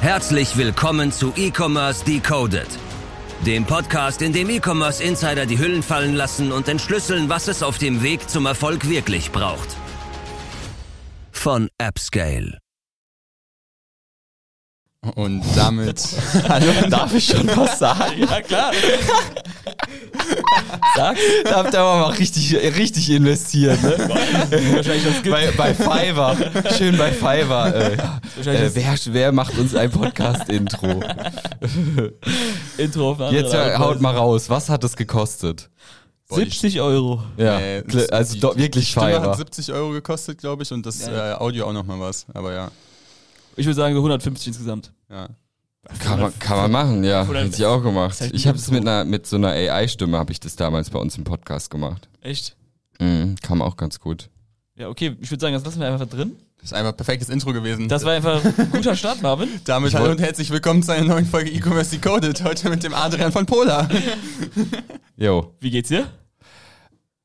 Herzlich willkommen zu E-Commerce Decoded, dem Podcast, in dem E-Commerce Insider die Hüllen fallen lassen und entschlüsseln, was es auf dem Weg zum Erfolg wirklich braucht. Von AppScale. Und damit. Hallo, darf ich schon was sagen? Ja, klar. Sag. Da habt ihr aber mal richtig, richtig investiert, ne? Wahrscheinlich das gibt. bei, bei Fiverr. Schön bei Fiverr. Äh, äh, wer, wer macht uns ein Podcast-Intro? Intro auf andere Jetzt äh, und haut mal raus. Was hat das gekostet? 70 Euro. Ja, Nee, kl- also die- doch wirklich Stimme Fiverr. hat 70 Euro gekostet, glaube ich, und das Ja. äh, Audio auch nochmal was. Aber ja. Ich würde sagen so 150 insgesamt. Ja. Kann man, kann man machen, ja. Hätte ich auch gemacht. halt Ich habe es mit, einer, mit so einer AI-Stimme, habe ich das damals bei uns im Podcast gemacht. Echt? Mhm, kam auch ganz gut. Ja, okay. Ich würde sagen, das lassen wir einfach drin. Das ist einfach ein perfektes Intro gewesen. Das war einfach ein guter Start, Marvin. Damit hallo und herzlich willkommen zu einer neuen Folge E-Commerce Decoded. Heute mit dem Adrian von Pola. Jo. Wie geht's dir?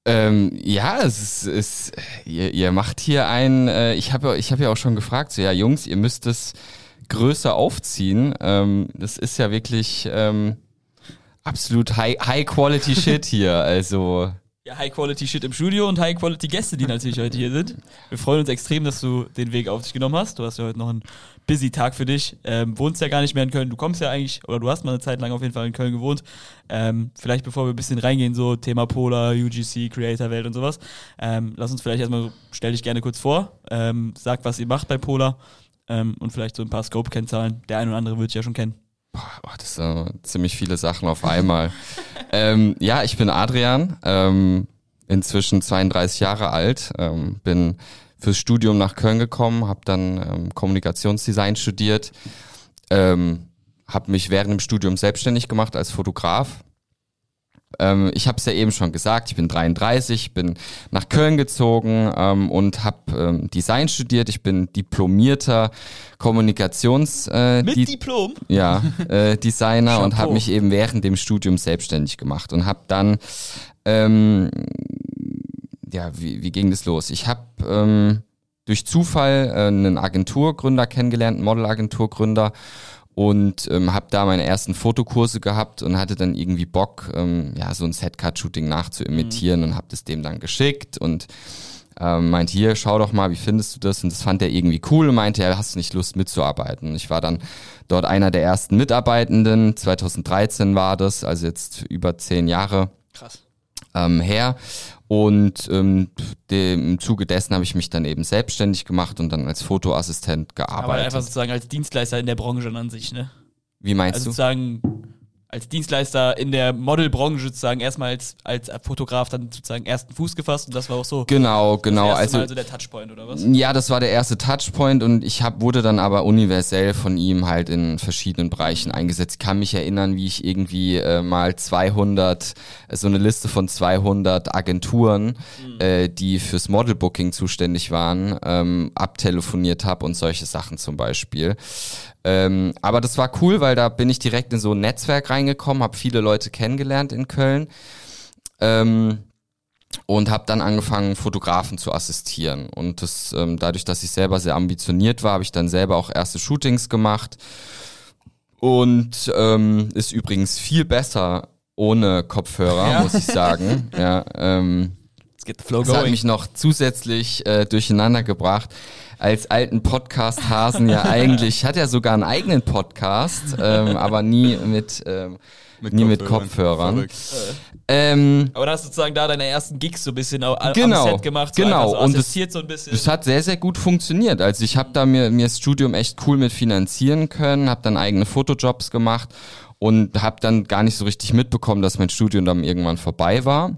Ähm, ja, es ist, es, ihr, ihr macht hier ein, äh, ich habe ich hab ja auch schon gefragt, so ja Jungs, ihr müsst es größer aufziehen. Ähm, das ist ja wirklich ähm, absolut high, high quality shit hier. Also Ja, High-Quality-Shit im Studio und High-Quality-Gäste, die natürlich heute hier sind. Wir freuen uns extrem, dass du den Weg auf dich genommen hast. Du hast ja heute noch einen busy Tag für dich. Ähm, wohnst ja gar nicht mehr in Köln. Du kommst ja eigentlich, oder du hast mal eine Zeit lang auf jeden Fall in Köln gewohnt. Ähm, vielleicht bevor wir ein bisschen reingehen, so Thema Polar, UGC, Creator-Welt und sowas. Ähm, lass uns vielleicht erstmal, stell dich gerne kurz vor. Ähm, sag, was ihr macht bei Polar. Ähm, und vielleicht so ein paar Scope-Kennzahlen. Der eine oder andere wird ja schon kennen. Boah, oh, das sind ziemlich viele Sachen auf einmal. ähm, ja, ich bin Adrian, ähm, inzwischen 32 Jahre alt, ähm, bin fürs Studium nach Köln gekommen, habe dann ähm, Kommunikationsdesign studiert, ähm, habe mich während dem Studium selbstständig gemacht als Fotograf. Ähm, ich habe es ja eben schon gesagt, ich bin 33, bin nach Köln gezogen ähm, und habe ähm, Design studiert. Ich bin diplomierter Kommunikations äh, Mit Di- Diplom? ja, äh, Designer und habe mich eben während dem Studium selbstständig gemacht und habe dann, ähm, ja, wie, wie ging das los? Ich habe ähm, durch Zufall äh, einen Agenturgründer kennengelernt, einen Modelagenturgründer und ähm, habe da meine ersten Fotokurse gehabt und hatte dann irgendwie Bock, ähm, ja, so ein Setcard-Shooting nachzuimitieren und habe das dem dann geschickt und ähm, meint hier, schau doch mal, wie findest du das? Und das fand er irgendwie cool und meinte, ja, hast du nicht Lust mitzuarbeiten? Und ich war dann dort einer der ersten Mitarbeitenden. 2013 war das, also jetzt über zehn Jahre Krass. ähm, her. Und ähm, dem, im Zuge dessen habe ich mich dann eben selbstständig gemacht und dann als Fotoassistent Aber gearbeitet. einfach sozusagen als Dienstleister in der Branche an sich, ne? Wie meinst Also du? sozusagen als Dienstleister in der Modelbranche sozusagen erstmal als, als Fotograf dann sozusagen ersten Fuß gefasst und das war auch so Genau, genau. das Also Mal so der Touchpoint oder was? Ja, das war der erste Touchpoint und ich hab, wurde dann aber universell von ihm halt in verschiedenen Bereichen eingesetzt. Ich kann mich erinnern, wie ich irgendwie äh, mal 200, äh, so eine Liste von 200 Agenturen, äh, die fürs Modelbooking zuständig waren, ähm, abtelefoniert habe und solche Sachen zum Beispiel. Ähm, aber das war cool, weil da bin ich direkt in so ein Netzwerk reingekommen, habe viele Leute kennengelernt in Köln. Ähm, und habe dann angefangen, Fotografen zu assistieren. Und das, ähm, dadurch, dass ich selber sehr ambitioniert war, habe ich dann selber auch erste Shootings gemacht. Und ähm, ist übrigens viel besser ohne Kopfhörer, Ja. muss ich sagen. ja, ähm, get the flow das hat going. mich noch zusätzlich äh, durcheinander gebracht. Als alten Podcast-Hasen ja eigentlich, ich hatte ja sogar einen eigenen Podcast, ähm, aber nie mit, ähm, nie mit Kopfhörern. Verrückt. Ähm, Aber da hast du sozusagen da deine ersten Gigs so ein bisschen au- am Genau, Set gemacht, so genau. so Und das- assistiert so ein bisschen. Das hat sehr, sehr gut funktioniert. Also ich habe da mir, mir das Studium echt cool mit finanzieren können, habe dann eigene Fotojobs gemacht und habe dann gar nicht so richtig mitbekommen, dass mein Studium dann irgendwann vorbei war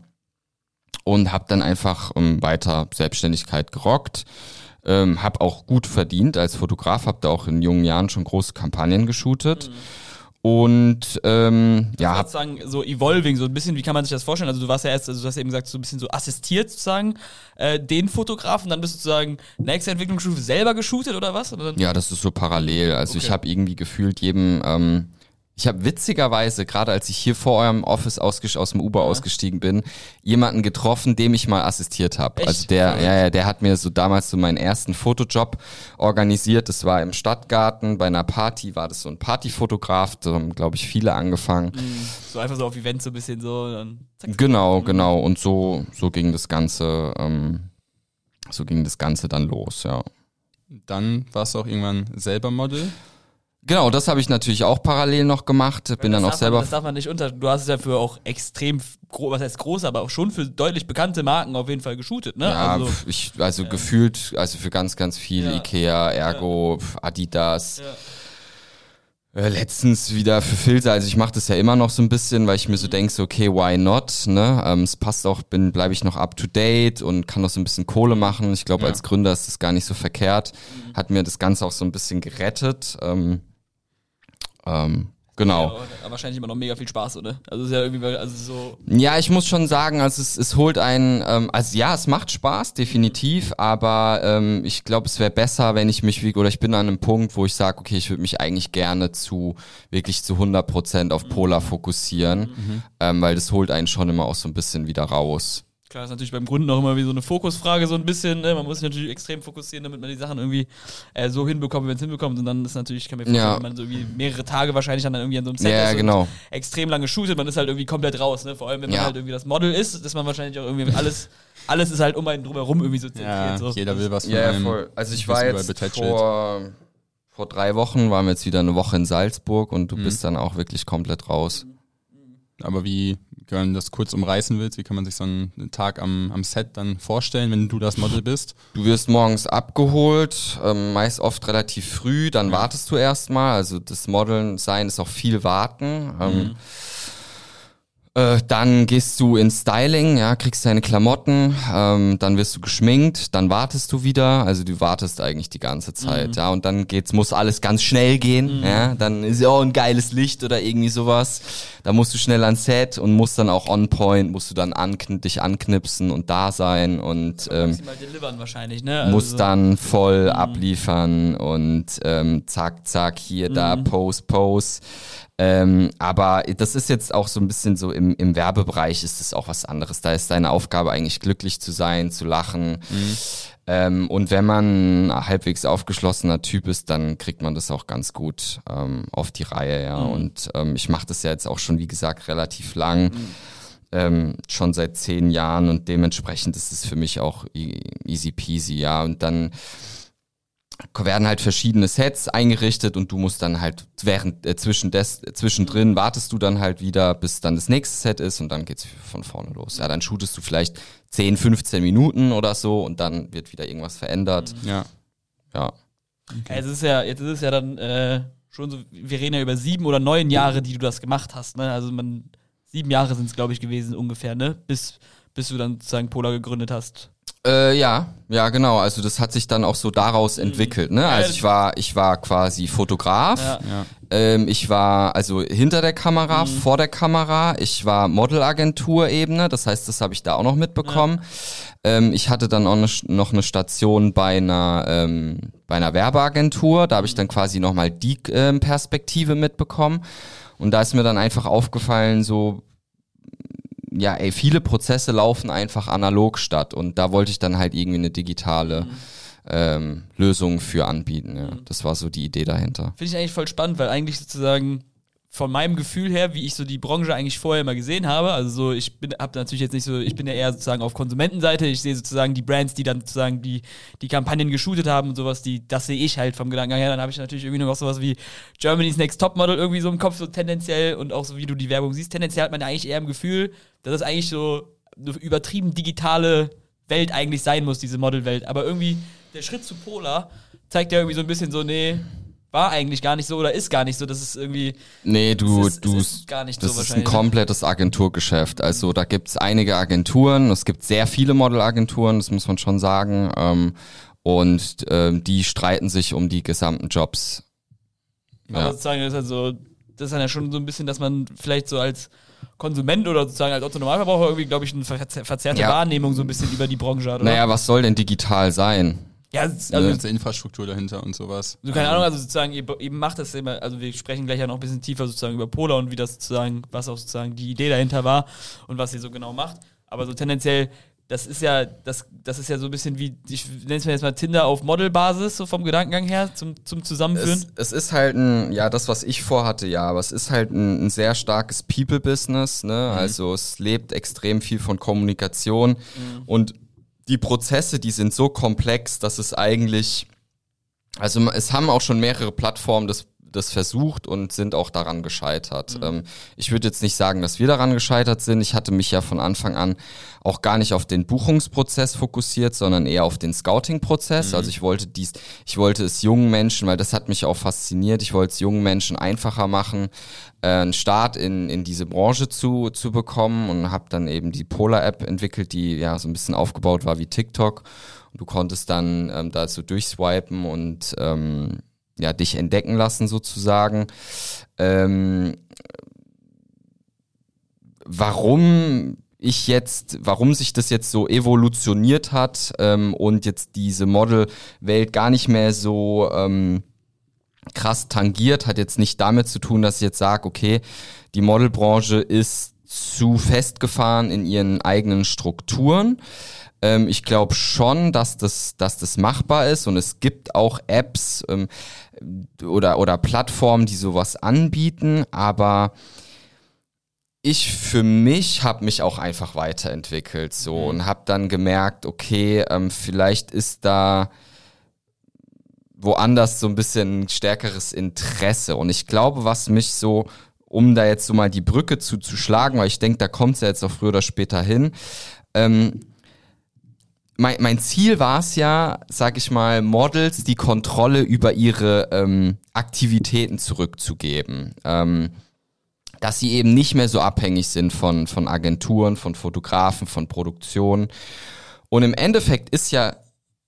und habe dann einfach ähm, weiter Selbstständigkeit gerockt. Ähm, habe auch gut verdient als Fotograf, habe da auch in jungen Jahren schon große Kampagnen geshootet. Und ähm, ja, hab, sozusagen so evolving, so ein bisschen, wie kann man sich das vorstellen? Also du warst ja erst, also du hast eben gesagt, so ein bisschen so assistiert sozusagen äh, den Fotografen, dann bist du sozusagen nächste Entwicklungsstufe selber geshootet oder was? Oder Ja, das ist so parallel. Also ich Okay. habe irgendwie gefühlt jedem, ähm, Ich habe witzigerweise, gerade als ich hier vor eurem Office aus dem Uber ausgestiegen bin, jemanden getroffen, dem ich mal assistiert habe. Also der, ja, ja, der hat mir so damals so meinen ersten Fotojob organisiert. Das war im Stadtgarten bei einer Party, war das so ein Partyfotograf, da haben, glaube ich, viele angefangen. So einfach so auf Events so ein bisschen so. Dann zack, Genau, genau. Und so, so ging das Ganze, ähm, so ging das Ganze dann los, ja. Dann warst du auch irgendwann selber Model. Genau, das habe ich natürlich auch parallel noch gemacht. Bin dann das auch darf selber. Man, das darf man nicht unter. Du hast es ja für auch extrem, was heißt groß, aber auch schon für deutlich bekannte Marken auf jeden Fall geshootet, ne? Ja, also, ich, also gefühlt, also für ganz, ganz viel Ja. Ikea, Ergo, pf, Adidas. Ja. Äh, letztens wieder für Filter, also ich mache das ja immer noch so ein bisschen, weil ich mir so denke, so, okay, why not? Ne? Ähm, es passt auch, bin, bleibe ich noch up to date und kann noch so ein bisschen Kohle machen. Ich glaube, Ja. als Gründer ist das gar nicht so verkehrt. Hat mir das Ganze auch so ein bisschen gerettet. Ähm, ähm, genau. Ja, wahrscheinlich immer noch mega viel Spaß, oder? Also es ist ja irgendwie, also so. Ja, ich muss schon sagen, also es, es holt einen, ähm, also ja, es macht Spaß, definitiv, aber ähm, ich glaube, es wäre besser, wenn ich mich, wie- oder ich bin an einem Punkt, wo ich sage, okay, ich würde mich eigentlich gerne zu, wirklich zu 100% auf Polar fokussieren, ähm, weil das holt einen schon immer auch so ein bisschen wieder raus. Klar, ist natürlich beim Gründen auch immer wie so eine Fokusfrage, so ein bisschen. Ne? Man muss sich natürlich extrem fokussieren, damit man die Sachen irgendwie äh, so hinbekommt, wie man es hinbekommt. Und dann ist natürlich, ich kann mir vorstellen, Ja. wenn man so irgendwie mehrere Tage wahrscheinlich dann irgendwie an so einem Set Ja, ist genau. und extrem lange shootet, man ist halt irgendwie komplett raus. Ne? Vor allem, wenn man Ja. halt irgendwie das Model ist, ist man wahrscheinlich auch irgendwie alles, alles ist halt um einen drumherum irgendwie so zentriert. Ja, so. jeder will was von Ja, einem. voll. Also ich war jetzt vor, vor drei Wochen, waren wir jetzt wieder eine Woche in Salzburg und du bist dann auch wirklich komplett raus. Aber wie, wenn du das kurz umreißen willst, wie kann man sich so einen Tag am, am Set dann vorstellen, wenn du das Model bist? Du wirst morgens abgeholt, ähm, meist oft relativ früh, dann wartest du erstmal. Also das Modeln sein ist auch viel warten. Ähm, äh, dann gehst du ins Styling, ja, kriegst deine Klamotten, ähm, dann wirst du geschminkt, dann wartest du wieder, also du wartest eigentlich die ganze Zeit, ja, und dann geht's, muss alles ganz schnell gehen, ja, dann ist ja auch ein geiles Licht oder irgendwie sowas, da musst du schnell ans Set und musst dann auch on point, musst du dann ankn dich anknipsen und da sein und ähm, delivern wahrscheinlich, ne? Also muss so- dann voll abliefern und ähm, zack, zack, hier, da, Pose, Pose. Ähm, aber das ist jetzt auch so ein bisschen so im, im Werbebereich ist es auch was anderes. Da ist deine Aufgabe eigentlich glücklich zu sein, zu lachen. Ähm, und wenn man ein halbwegs aufgeschlossener Typ ist, dann kriegt man das auch ganz gut ähm, auf die Reihe, ja. Und ähm, ich mache das ja jetzt auch schon, wie gesagt, relativ lang. Ähm, schon seit zehn Jahren und dementsprechend ist es für mich auch e- easy peasy, ja. Und dann werden halt verschiedene Sets eingerichtet und du musst dann halt während äh, zwischen des, äh, zwischendrin wartest du dann halt wieder, bis dann das nächste Set ist und dann geht's von vorne los. Ja, dann shootest du vielleicht 10, 15 Minuten oder so und dann wird wieder irgendwas verändert. Ja. Ja. Ja, Jetzt ist es ja, jetzt ist es ja dann äh, schon so, wir reden ja über sieben oder neun Jahre, die du das gemacht hast, ne? Also man, sieben Jahre sind es, glaube ich, gewesen ungefähr, ne? Bis, bis du dann sozusagen Polar gegründet hast. Äh, ja, ja, genau. Also das hat sich dann auch so daraus entwickelt. Ne? Also ich war, ich war quasi Fotograf. Ja. Ja. Ähm, ich war also hinter der Kamera, vor der Kamera. Ich war Modelagentur-Ebene. Das heißt, das habe ich da auch noch mitbekommen. Ähm, ich hatte dann auch ne, noch eine Station bei einer ähm, bei einer Werbeagentur. Da habe ich dann quasi noch mal die ähm, Perspektive mitbekommen. Und da ist mir dann einfach aufgefallen, so ja, ey, viele Prozesse laufen einfach analog statt und da wollte ich dann halt irgendwie eine digitale ähm, Lösung für anbieten. Ja. Das war so die Idee dahinter. Finde ich eigentlich voll spannend, weil eigentlich sozusagen von meinem Gefühl her, wie ich so die Branche eigentlich vorher immer gesehen habe, also so, ich bin, hab natürlich jetzt nicht so, ich bin ja eher sozusagen auf Konsumentenseite, ich sehe sozusagen die Brands, die dann sozusagen die, die Kampagnen geshootet haben und sowas, die, das sehe ich halt vom Gedanken her, dann habe ich natürlich irgendwie noch sowas wie Germany's Next Topmodel irgendwie so im Kopf, so tendenziell. Und auch so wie du die Werbung siehst, tendenziell hat man ja eigentlich eher im Gefühl, dass das eigentlich so eine übertrieben digitale Welt eigentlich sein muss, diese Modelwelt, aber irgendwie der Schritt zu Polar zeigt ja irgendwie so ein bisschen so, nee, war eigentlich gar nicht so oder ist gar nicht so. Das ist irgendwie. Nee, du, Es ist- du, es ist gar nicht so das ist ein komplettes Agenturgeschäft. Also da gibt's einige Agenturen, es gibt sehr viele Modelagenturen, das muss man schon sagen. Ähm, und ähm, die streiten sich um die gesamten Jobs. Aber Ja. sozusagen das ist halt so, das ist dann ja schon so ein bisschen, dass man vielleicht so als Konsument oder sozusagen als Otto Normalverbraucher irgendwie, glaube ich, eine verzer verzerrte Ja. Wahrnehmung so ein bisschen über die Branche hat, oder? Naja, was soll denn digital sein? Ja, Also also die ganze Infrastruktur dahinter und sowas. So, keine Ahnung, also sozusagen, ihr, ihr macht das immer, also wir sprechen gleich ja noch ein bisschen tiefer sozusagen über Polar und wie das sozusagen, was auch sozusagen die Idee dahinter war und was ihr so genau macht. Aber so tendenziell, das ist ja, das, das ist ja so ein bisschen wie, ich nenne es mir jetzt mal Tinder auf Modelbasis, so vom Gedankengang her, zum, zum Zusammenführen. Es, es ist halt ein, ja, das, was ich vorhatte, ja, aber es ist halt ein, ein sehr starkes People-Business, ne? Also es lebt extrem viel von Kommunikation und die Prozesse, die sind so komplex, dass es eigentlich, also es haben auch schon mehrere Plattformen das, das versucht und sind auch daran gescheitert. Ähm, ich würde jetzt nicht sagen, dass wir daran gescheitert sind. Ich hatte mich ja von Anfang an auch gar nicht auf den Buchungsprozess fokussiert, sondern eher auf den Scouting-Prozess. Also ich wollte dies, ich wollte es jungen Menschen, weil das hat mich auch fasziniert, ich wollte es jungen Menschen einfacher machen, äh, einen Start in, in diese Branche zu, zu bekommen und habe dann eben die Polar-App entwickelt, die ja so ein bisschen aufgebaut war wie TikTok. Und du konntest dann ähm, da so durchswipen und ähm, ja, dich entdecken lassen sozusagen. Ähm, warum ich jetzt, warum sich das jetzt so evolutioniert hat ähm, und jetzt diese Modelwelt gar nicht mehr so ähm, krass tangiert, hat jetzt nicht damit zu tun, dass ich jetzt sage, okay, die Modelbranche ist zu festgefahren in ihren eigenen Strukturen. Ähm, ich glaube schon, dass das, dass das machbar ist und es gibt auch Apps ähm, oder, oder Plattformen, die sowas anbieten, aber ich für mich habe mich auch einfach weiterentwickelt so und habe dann gemerkt, okay, ähm, vielleicht ist da woanders so ein bisschen ein stärkeres Interesse. Und ich glaube, was mich so, um da jetzt so mal die Brücke zu, zu schlagen, weil ich denke, da kommt es ja jetzt auch früher oder später hin, ähm, mein, mein Ziel war es ja, sag ich mal, Models die Kontrolle über ihre ähm, Aktivitäten zurückzugeben. Ähm, dass sie eben nicht mehr so abhängig sind von, von Agenturen, von Fotografen, von Produktionen. Und im Endeffekt ist ja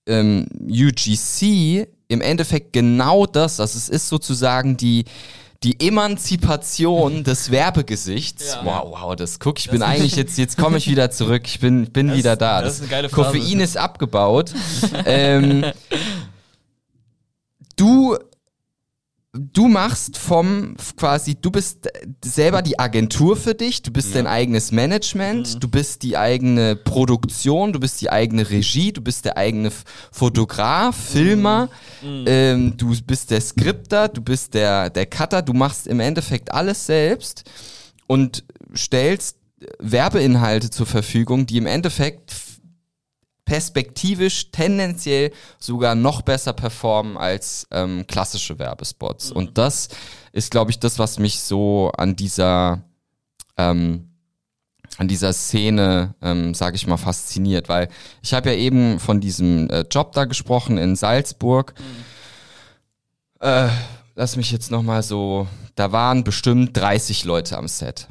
ähm, UGC im Endeffekt genau das. Also es ist sozusagen die, die Emanzipation des Werbegesichts. Ja. Wow, wow, das guck, ich bin eigentlich jetzt, jetzt komme ich wieder zurück, ich bin, bin Das- wieder da. das ist eine geile Phrase. Koffein ist abgebaut. ähm, du, du machst vom quasi, du bist selber die Agentur für dich, du bist dein eigenes Management, du bist die eigene Produktion, du bist die eigene Regie, du bist der eigene Fotograf, Filmer, ähm, du bist der Skripter, du bist der, der Cutter, du machst im Endeffekt alles selbst und stellst Werbeinhalte zur Verfügung, die im Endeffekt perspektivisch tendenziell sogar noch besser performen als ähm, klassische Werbespots. Und das ist, glaube ich, das, was mich so an dieser ähm, an dieser Szene, ähm, sage ich mal, fasziniert, weil ich habe ja eben von diesem äh, Job da gesprochen in Salzburg. Äh, lass mich jetzt noch mal so, da waren bestimmt 30 Leute am Set.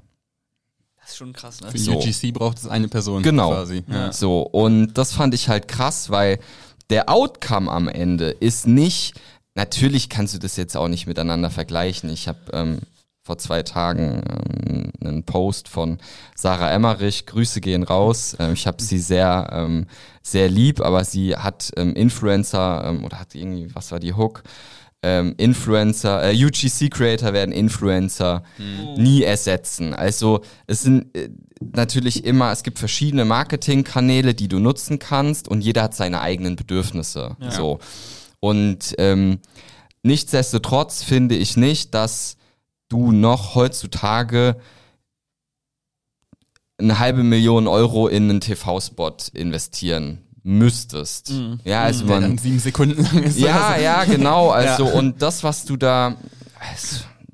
Ist schon krass, ne? Für So. UGC braucht es eine Person Genau. quasi. Ja. So, und das fand ich halt krass, weil der Outcome am Ende ist nicht, natürlich kannst du das jetzt auch nicht miteinander vergleichen. Ich habe ähm, vor zwei Tagen ähm, einen Post von Sarah Emmerich, Grüße gehen raus. Ähm, ich habe sie sehr, ähm, sehr lieb, aber sie hat ähm, Influencer ähm, oder hat irgendwie, was war die Hook? Ähm, Influencer, äh, UGC-Creator werden Influencer nie ersetzen. Also es sind äh, natürlich immer, es gibt verschiedene Marketingkanäle, die du nutzen kannst und jeder hat seine eigenen Bedürfnisse. Ja. So. Und ähm, nichtsdestotrotz finde ich nicht, dass du noch heutzutage eine halbe Million Euro in einen TV-Spot investieren müsstest. Ja, also Der man, dann sieben Sekunden lang ist. ja, Also, ja, genau. Also, und das, was du da,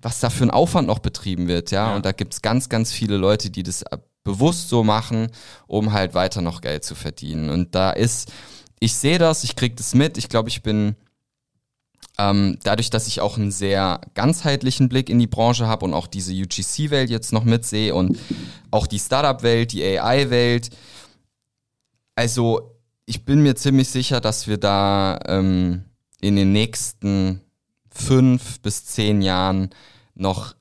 was da für ein Aufwand noch betrieben wird, ja, Ja. und da gibt's ganz, ganz viele Leute, die das bewusst so machen, um halt weiter noch Geld zu verdienen. Und da ist, ich sehe das, ich krieg das mit, ich glaube, ich bin ähm, dadurch, dass ich auch einen sehr ganzheitlichen Blick in die Branche habe und auch diese UGC-Welt jetzt noch mitsehe und auch die Startup-Welt, die AI-Welt. Also ich bin mir ziemlich sicher, dass wir da ähm, in den nächsten fünf bis zehn Jahren noch,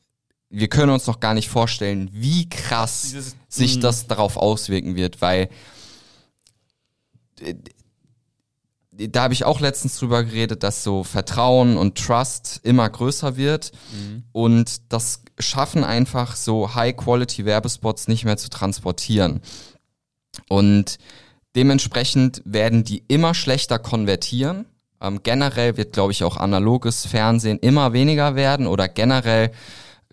wir können uns noch gar nicht vorstellen, wie krass Dieses- sich Mhm. das darauf auswirken wird, weil da habe ich auch letztens drüber geredet, dass so Vertrauen und Trust immer größer wird und das schaffen einfach so High-Quality-Werbespots nicht mehr zu transportieren. Und dementsprechend werden die immer schlechter konvertieren. Ähm, generell wird, glaube ich, auch analoges Fernsehen immer weniger werden oder generell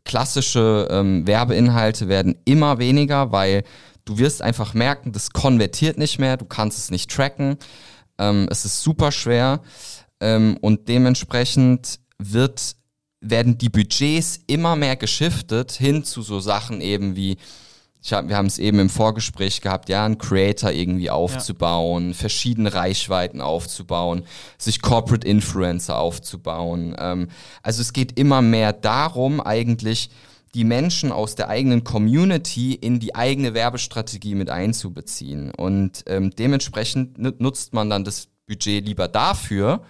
klassische ähm, Werbeinhalte werden immer weniger, weil du wirst einfach merken, das konvertiert nicht mehr, du kannst es nicht tracken, ähm, es ist super schwer ähm, und dementsprechend wird, werden die Budgets immer mehr geschiftet hin zu so Sachen eben wie hab, wir haben es eben im Vorgespräch gehabt, ja, einen Creator irgendwie aufzubauen, verschiedene Reichweiten aufzubauen, sich Corporate Influencer aufzubauen. Ähm, also es geht immer mehr darum, eigentlich die Menschen aus der eigenen Community in die eigene Werbestrategie mit einzubeziehen. Und ähm, dementsprechend nutzt man dann das Budget lieber dafür,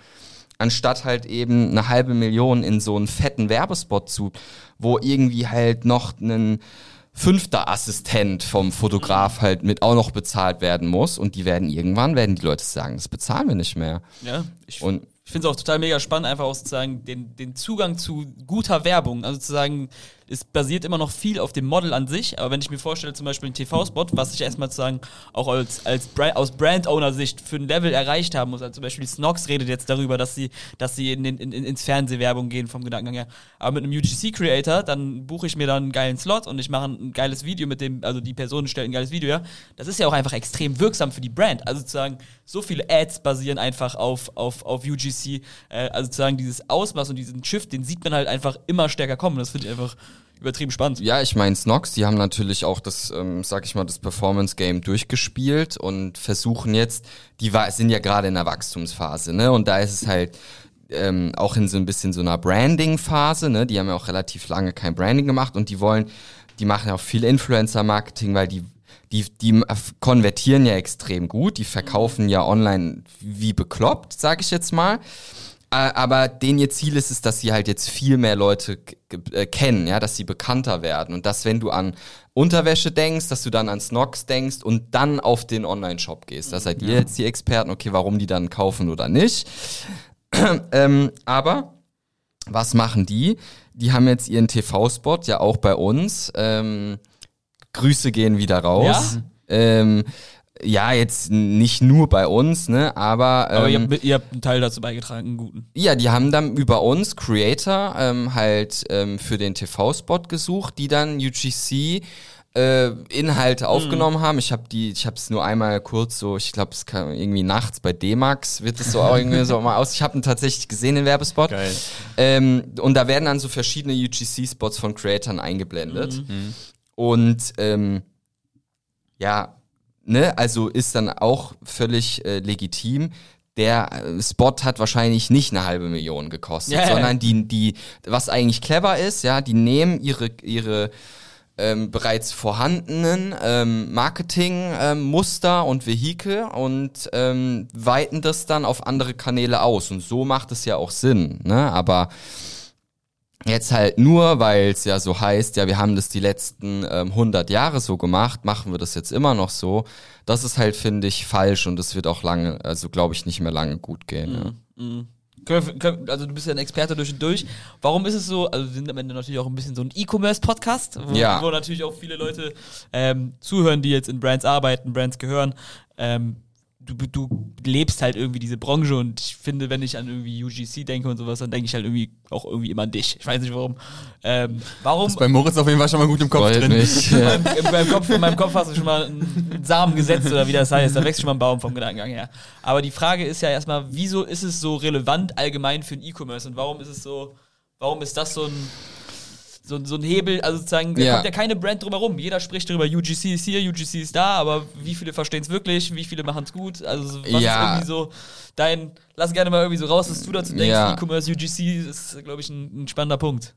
anstatt halt eben eine halbe Million in so einen fetten Werbespot zu, wo irgendwie halt noch einen fünfter Assistent vom Fotograf halt mit auch noch bezahlt werden muss und die werden irgendwann, werden die Leute sagen, das bezahlen wir nicht mehr. Ja, ich, Und ich finde es auch total mega spannend, einfach auch sozusagen den, den Zugang zu guter Werbung. Also sozusagen, es basiert immer noch viel auf dem Model an sich, aber wenn ich mir vorstelle, zum Beispiel einen TV-Spot, was ich erstmal sozusagen auch als, als Brand, aus Brand-Owner-Sicht für ein Level erreicht haben muss, also zum Beispiel Snox redet jetzt darüber, dass sie, dass sie in, in, in, ins Fernsehwerbung gehen vom Gedankengang her. Aber mit einem UGC-Creator, dann buche ich mir dann einen geilen Slot und ich mache ein geiles Video mit dem, also die Person stellt ein geiles Video, ja. Das ist ja auch einfach extrem wirksam für die Brand. Also sozusagen, so viele Ads basieren einfach auf, auf, auf UGC. Äh, also sozusagen dieses Ausmaß und diesen Shift, den sieht man halt einfach immer stärker kommen. Das finde ich einfach übertrieben spannend. Ja, ich meine, Snox, die haben natürlich auch das, ähm, sag ich mal, das Performance-Game durchgespielt und versuchen jetzt, die sind ja gerade in der Wachstumsphase, ne? Und da ist es halt ähm, auch in so ein bisschen so einer Branding-Phase, ne? Die haben ja auch relativ lange kein Branding gemacht und die wollen, die machen ja auch viel Influencer-Marketing, weil die die, die konvertieren ja extrem gut, die verkaufen ja online wie bekloppt, sag ich jetzt mal. Aber denen ihr Ziel ist es, dass sie halt jetzt viel mehr Leute äh, kennen, ja, dass sie bekannter werden und dass wenn du an Unterwäsche denkst, dass du dann an Snox denkst und dann auf den Online-Shop gehst. Da seid ihr jetzt die Experten, okay, warum die dann kaufen oder nicht. ähm, aber was machen die? Die haben jetzt ihren TV-Spot ja auch bei uns. Ähm, Grüße gehen wieder raus. Ja? Ähm, ja, jetzt nicht nur bei uns, ne, aber, ähm, Aber ihr, habt, mit- ihr habt einen Teil dazu beigetragen, einen guten. ja, die haben dann über uns Creator ähm, halt ähm, für den TV-Spot gesucht, die dann UGC äh, Inhalte aufgenommen haben. Ich habe die, ich habe es nur einmal kurz so, ich glaube, es kam irgendwie nachts bei D-Max wird es so auch irgendwie so mal aus. Ich habe ihn tatsächlich gesehen den Werbespot. Geil. Ähm, und da werden dann so verschiedene UGC-Spots von Creatoren eingeblendet. Und ähm, ja, ne, also ist dann auch völlig äh, legitim. Der äh, Spot hat wahrscheinlich nicht eine halbe Million gekostet, ja. sondern die, die, was eigentlich clever ist, ja, die nehmen ihre, ihre ähm, bereits vorhandenen ähm, Marketingmuster ähm, und Vehikel und ähm, weiten das dann auf andere Kanäle aus. Und so macht es ja auch Sinn. Ne? Aber Jetzt halt nur, weil es ja so heißt, ja, wir haben das die letzten ähm, 100 Jahre so gemacht, machen wir das jetzt immer noch so. Das ist halt, finde ich, falsch und es wird auch lange, also glaube ich, nicht mehr lange gut gehen. Ja. Können wir- können- Also du bist ja ein Experte durch und durch. Warum ist es so, also wir sind am Ende natürlich auch ein bisschen so ein E-Commerce-Podcast, wo, Ja. wo natürlich auch viele Leute ähm, zuhören, die jetzt in Brands arbeiten, Brands gehören. Ähm, du, du lebst halt irgendwie diese Branche und ich finde, wenn ich an irgendwie UGC denke und sowas, dann denke ich halt irgendwie auch irgendwie immer an dich. Ich weiß nicht warum. Ähm, warum? Ist bei Moritz auf jeden Fall schon mal gut im Kopf Freut drin. mich. in, Ja. meinem, in, meinem Kopf, in meinem Kopf hast du schon mal einen Samen gesetzt oder wie das heißt. Da wächst schon mal ein Baum vom Gedankengang her. Aber die Frage ist ja erstmal, wieso ist es so relevant allgemein für den E-Commerce und warum ist es so, warum ist das so ein so, so ein Hebel, also sozusagen, da Ja. kommt ja keine Brand drumherum. Jeder spricht darüber, UGC ist hier, UGC ist da, aber wie viele verstehen es wirklich, wie viele machen es gut? Also was Ja. ist irgendwie so dein, lass gerne mal irgendwie so raus, was du dazu denkst, Ja. E-Commerce, UGC ist, glaube ich, ein, ein spannender Punkt.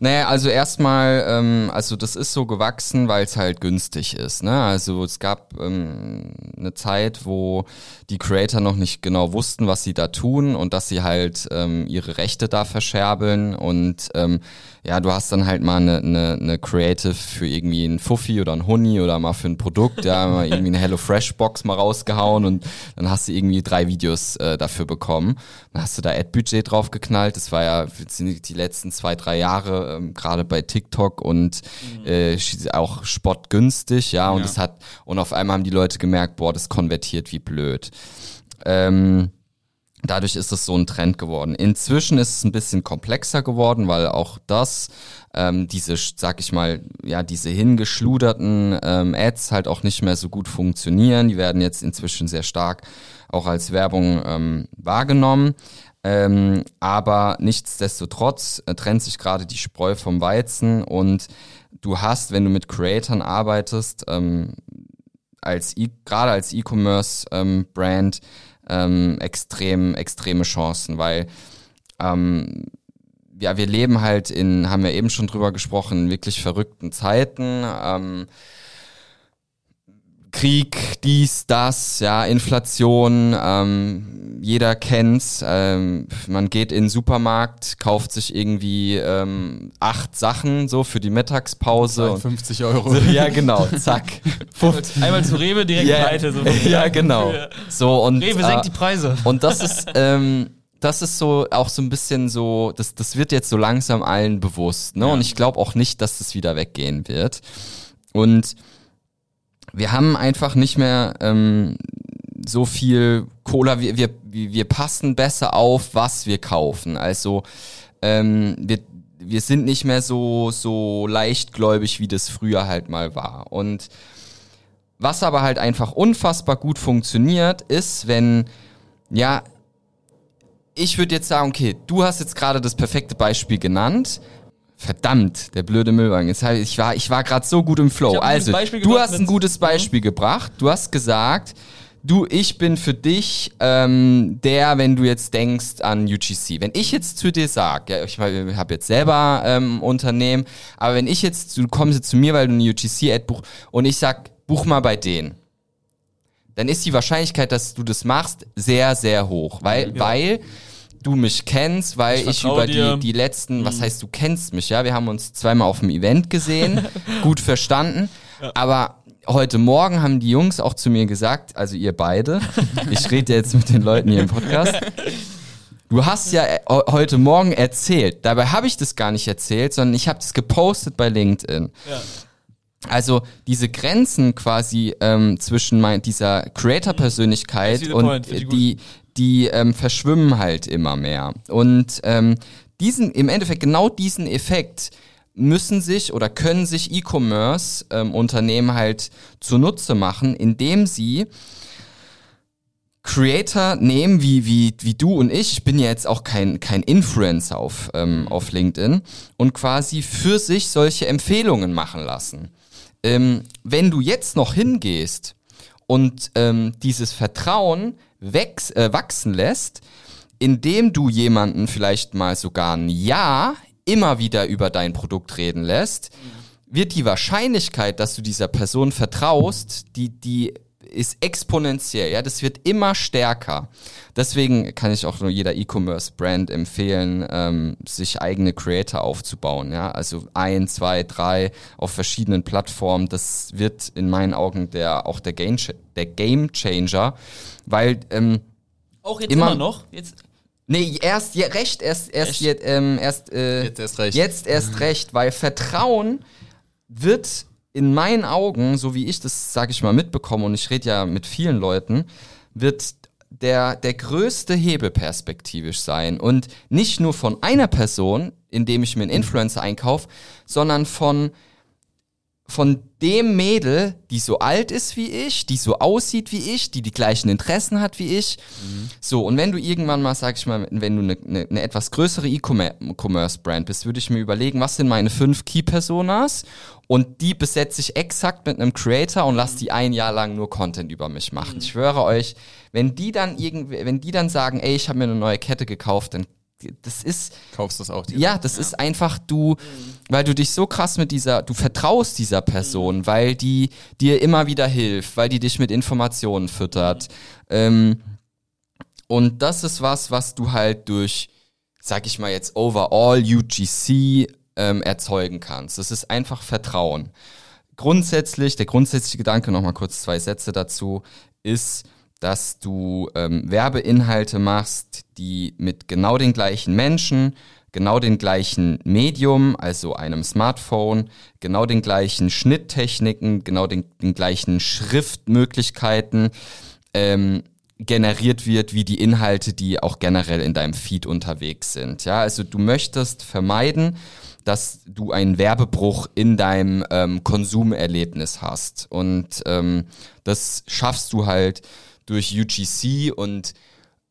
Naja, also erstmal, ähm, also das ist so gewachsen, weil es halt günstig ist. Ne? Also es gab ähm, eine Zeit, wo die Creator noch nicht genau wussten, was sie da tun und dass sie halt ähm, ihre Rechte da verscherbeln und ähm, ja, du hast dann halt mal eine, eine, eine Creative für irgendwie ein Fuffi oder ein Honey oder mal für ein Produkt, ja, mal irgendwie eine Hello Fresh Box mal rausgehauen und dann hast du irgendwie drei Videos äh, dafür bekommen. Dann hast du da Ad-Budget draufgeknallt. Das war ja die letzten zwei, drei Jahre ähm, gerade bei TikTok und mhm. äh, auch spottgünstig, ja, und es hat, und auf einmal haben die Leute gemerkt, boah, das konvertiert wie blöd. Ähm, Dadurch ist es so ein Trend geworden. Inzwischen ist es ein bisschen komplexer geworden, weil auch das, ähm, diese, sag ich mal, ja, diese hingeschluderten ähm, Ads halt auch nicht mehr so gut funktionieren. Die werden jetzt inzwischen sehr stark auch als Werbung ähm, wahrgenommen. Ähm, aber nichtsdestotrotz äh, trennt sich gerade die Spreu vom Weizen und du hast, wenn du mit Creatoren arbeitest, ähm, als e gerade als E-Commerce-Brand, ähm, ähm, extrem, extreme Chancen, weil ähm, ja, wir leben halt in, haben wir eben schon drüber gesprochen, wirklich verrückten Zeiten. Krieg, dies, das, ja, Inflation, ähm, jeder kennt's. Ähm, man geht in den Supermarkt, kauft sich irgendwie ähm, acht Sachen so für die Mittagspause. 50 Euro. So, ja, genau, zack. Einmal zu Rewe, direkt ja, weiter. So ja, genau. So, und, Rewe senkt die Preise. Und das ist, ähm, das ist so auch so ein bisschen so, das, das wird jetzt so langsam allen bewusst. Ne? Ja. Und ich glaube auch nicht, dass das wieder weggehen wird. Und wir haben einfach nicht mehr ähm, so viel Cola, wir, wir, wir passen besser auf, was wir kaufen. Also ähm, wir, wir sind nicht mehr so, so leichtgläubig, wie das früher halt mal war. Und was aber halt einfach unfassbar gut funktioniert, ist, wenn, ja, ich würde jetzt sagen, okay, du hast jetzt gerade das perfekte Beispiel genannt. Der blöde Müllwagen. Jetzt hab ich, war, ich war gerade so gut im Flow. Also, du hast ein gutes Beispiel mhm. gebracht. Du hast gesagt, du, ich bin für dich ähm, der, wenn du jetzt denkst an UGC. Wenn ich jetzt zu dir sage, ja, ich habe jetzt selber ähm, Unternehmen, aber wenn ich jetzt, du kommst jetzt zu mir, weil du eine UGC-Ad buchst und ich sag, buch mal bei denen, dann ist die Wahrscheinlichkeit, dass du das machst, sehr, sehr hoch. Weil, ja. weil du mich kennst, weil ich, ich über die, die letzten, mhm. was heißt, du kennst mich, ja? Wir haben uns zweimal auf dem Event gesehen, gut verstanden, ja. aber heute Morgen haben die Jungs auch zu mir gesagt, also ihr beide, ich rede jetzt mit den Leuten hier im Podcast, du hast ja äh, heute Morgen erzählt, dabei habe ich das gar nicht erzählt, sondern ich habe das gepostet bei LinkedIn. Ja. Also diese Grenzen quasi ähm, zwischen mein, dieser Creator-Persönlichkeit und die, die ähm, verschwimmen halt immer mehr. Und ähm, diesen, im Endeffekt genau diesen Effekt müssen sich oder können sich E-Commerce-Unternehmen ähm, halt zunutze machen, indem sie Creator nehmen, wie, wie, wie du und ich, ich bin ja jetzt auch kein, kein Influencer auf, ähm, auf LinkedIn, und quasi für sich solche Empfehlungen machen lassen. Ähm, wenn du jetzt noch hingehst und ähm, dieses Vertrauen wächs, äh, wachsen lässt, indem du jemanden vielleicht mal sogar ein Jahr immer wieder über dein Produkt reden lässt, wird die Wahrscheinlichkeit, dass du dieser Person vertraust, die, die ist exponentiell, ja, das wird immer stärker. Deswegen kann ich auch nur jeder E-Commerce-Brand empfehlen, ähm, sich eigene Creator aufzubauen, ja, also ein, zwei, drei auf verschiedenen Plattformen. Das wird in meinen Augen der auch der Game, der Game Changer, weil ähm, auch jetzt immer, immer noch jetzt Nee, erst ja, recht, erst erst jetzt, ähm, erst äh, jetzt erst recht. Jetzt erst recht, weil Vertrauen wird in meinen Augen, so wie ich das, sag ich mal, mitbekomme, und ich rede ja mit vielen Leuten, wird der, der größte Hebel perspektivisch sein. Und nicht nur von einer Person, indem ich mir einen Influencer einkaufe, sondern von von dem Mädel, die so alt ist wie ich, die so aussieht wie ich, die die gleichen Interessen hat wie ich. Mhm. So, und wenn du irgendwann mal, sag ich mal, wenn du eine, eine, eine etwas größere E-Commerce-Brand bist, würde ich mir überlegen, was sind meine fünf Key-Personas und die besetze ich exakt mit einem Creator und lass die ein Jahr lang nur Content über mich machen. Mhm. Ich schwöre euch, wenn die dann irgendwie, wenn die dann sagen, ey, ich habe mir eine neue Kette gekauft, dann das ist, Kaufst das auch ja, das ist einfach du, weil du dich so krass mit dieser, du vertraust dieser Person, weil die dir immer wieder hilft, weil die dich mit Informationen füttert. Ähm, und das ist was, was du halt durch, sag ich mal jetzt, overall UGC ähm, erzeugen kannst. Das ist einfach Vertrauen. Grundsätzlich, der grundsätzliche Gedanke, nochmal kurz zwei Sätze dazu, ist, dass du ähm, Werbeinhalte machst, die mit genau den gleichen Menschen, genau den gleichen Medium, also einem Smartphone, genau den gleichen Schnitttechniken, genau den, den gleichen Schriftmöglichkeiten ähm, generiert wird, wie die Inhalte, die auch generell in deinem Feed unterwegs sind. Ja, also du möchtest vermeiden, dass du einen Werbebruch in deinem ähm, Konsumerlebnis hast. Und ähm, das schaffst du halt durch UGC und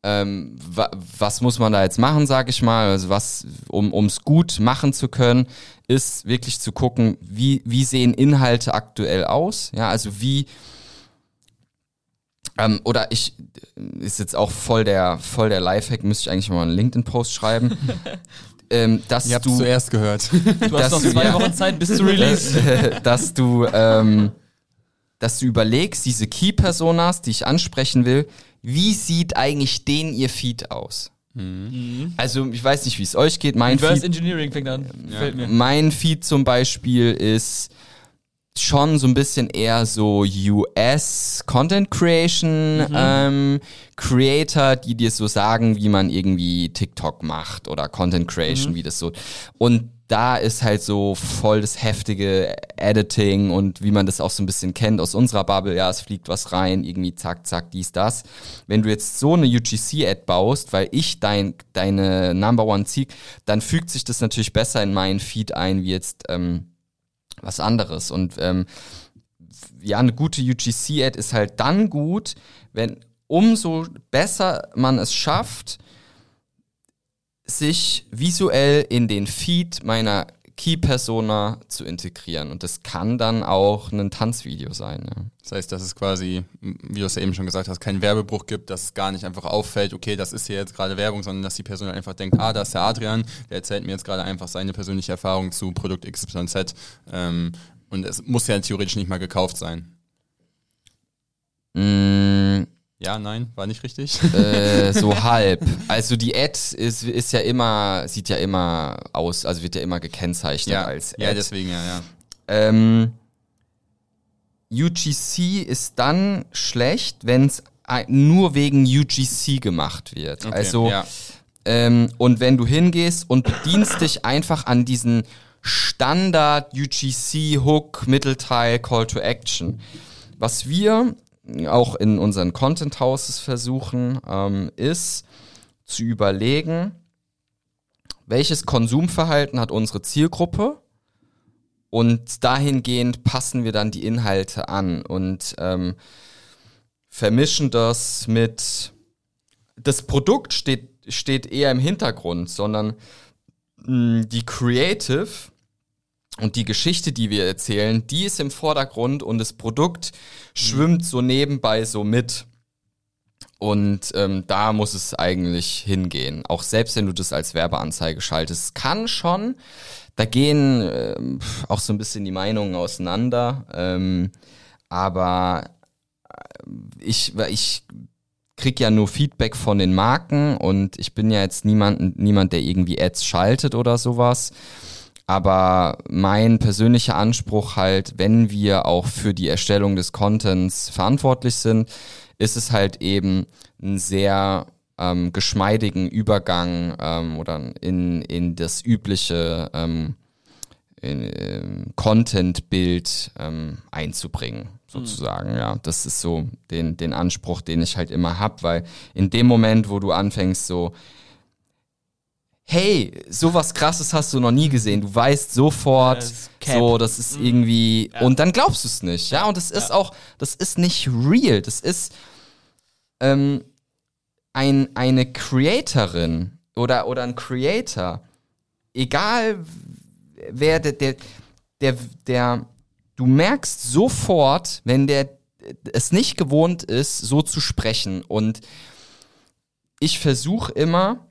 ähm, wa was muss man da jetzt machen, sage ich mal, also was, um es gut machen zu können, ist wirklich zu gucken, wie, wie sehen Inhalte aktuell aus, ja, also wie ähm, oder ich ist jetzt auch voll der voll der Lifehack, müsste ich eigentlich mal einen LinkedIn-Post schreiben. ähm, dass Ihr habt du zuerst gehört. Du hast noch zwei ja. Wochen Zeit bis zu Release. dass du, ähm, dass du überlegst, diese Key-Personas, die ich ansprechen will, wie sieht eigentlich den ihr Feed aus? Also ich weiß nicht, wie es euch geht. Mein Reverse Feed, Engineering fängt an. Fällt mir. mein Feed zum Beispiel ist schon so ein bisschen eher so US Content Creation ähm, Creator, die dir so sagen, wie man irgendwie TikTok macht oder Content Creation, wie das so. Und da ist halt so voll das heftige Editing und wie man das auch so ein bisschen kennt aus unserer Bubble, ja, es fliegt was rein, irgendwie zack, zack, dies, das. Wenn du jetzt so eine UGC-Ad baust, weil ich dein, deine Number One Ziel, dann fügt sich das natürlich besser in meinen Feed ein, wie jetzt ähm, was anderes. Und ähm, ja, eine gute UGC-Ad ist halt dann gut, wenn umso besser man es schafft, sich visuell in den Feed meiner Key-Persona zu integrieren. Und das kann dann auch ein Tanzvideo sein. Ja. Das heißt, dass es quasi, wie du es ja eben schon gesagt hast, keinen Werbebruch gibt, dass es gar nicht einfach auffällt, okay, das ist hier jetzt gerade Werbung, sondern dass die Person einfach denkt, ah, da ist der Adrian, der erzählt mir jetzt gerade einfach seine persönliche Erfahrung zu Produkt XYZ. Ähm, und es muss ja theoretisch nicht mal gekauft sein. Mm, Ja, nein, war nicht richtig. äh, so halb. Also die Ad ist, ist ja immer, sieht ja immer aus, also wird ja immer gekennzeichnet ja, als Ad. ja, deswegen, ja, ja. Ähm, UGC ist dann schlecht, wenn es nur wegen UGC gemacht wird. Okay, also ja. ähm, und wenn du hingehst und bedienst dich einfach an diesen Standard UGC Hook Mittelteil Call to Action. Was wir auch in unseren Content Houses versuchen, ähm, ist zu überlegen, welches Konsumverhalten hat unsere Zielgruppe und dahingehend passen wir dann die Inhalte an und ähm, vermischen das mit das Produkt steht, steht eher im Hintergrund, sondern mh, die Creative und die Geschichte, die wir erzählen, die ist im Vordergrund und das Produkt schwimmt so nebenbei so mit. Und ähm, da muss es eigentlich hingehen. Auch selbst wenn du das als Werbeanzeige schaltest. Es kann schon, da gehen ähm, auch so ein bisschen die Meinungen auseinander. Ähm, aber äh, ich, ich krieg ja nur Feedback von den Marken und ich bin ja jetzt niemand, niemand, der irgendwie Ads schaltet oder sowas. Aber mein persönlicher Anspruch halt, wenn wir auch für die Erstellung des Contents verantwortlich sind, ist es halt eben einen sehr ähm, geschmeidigen Übergang ähm, oder in, in das übliche ähm, ähm, Content-Bild ähm, einzubringen, sozusagen. Ja, das ist so den, den Anspruch, den ich halt immer hab, weil in dem Moment, wo du anfängst, so, hey, sowas krasses hast du noch nie gesehen. Du weißt sofort, Das so, das ist irgendwie, und dann glaubst du es nicht, ja. Und das ist auch, das ist nicht real. Das ist ähm, ein, eine Creatorin oder, oder ein Creator, egal wer der, der, der, der, du merkst sofort, wenn der es nicht gewohnt ist, so zu sprechen. Und ich versuche immer,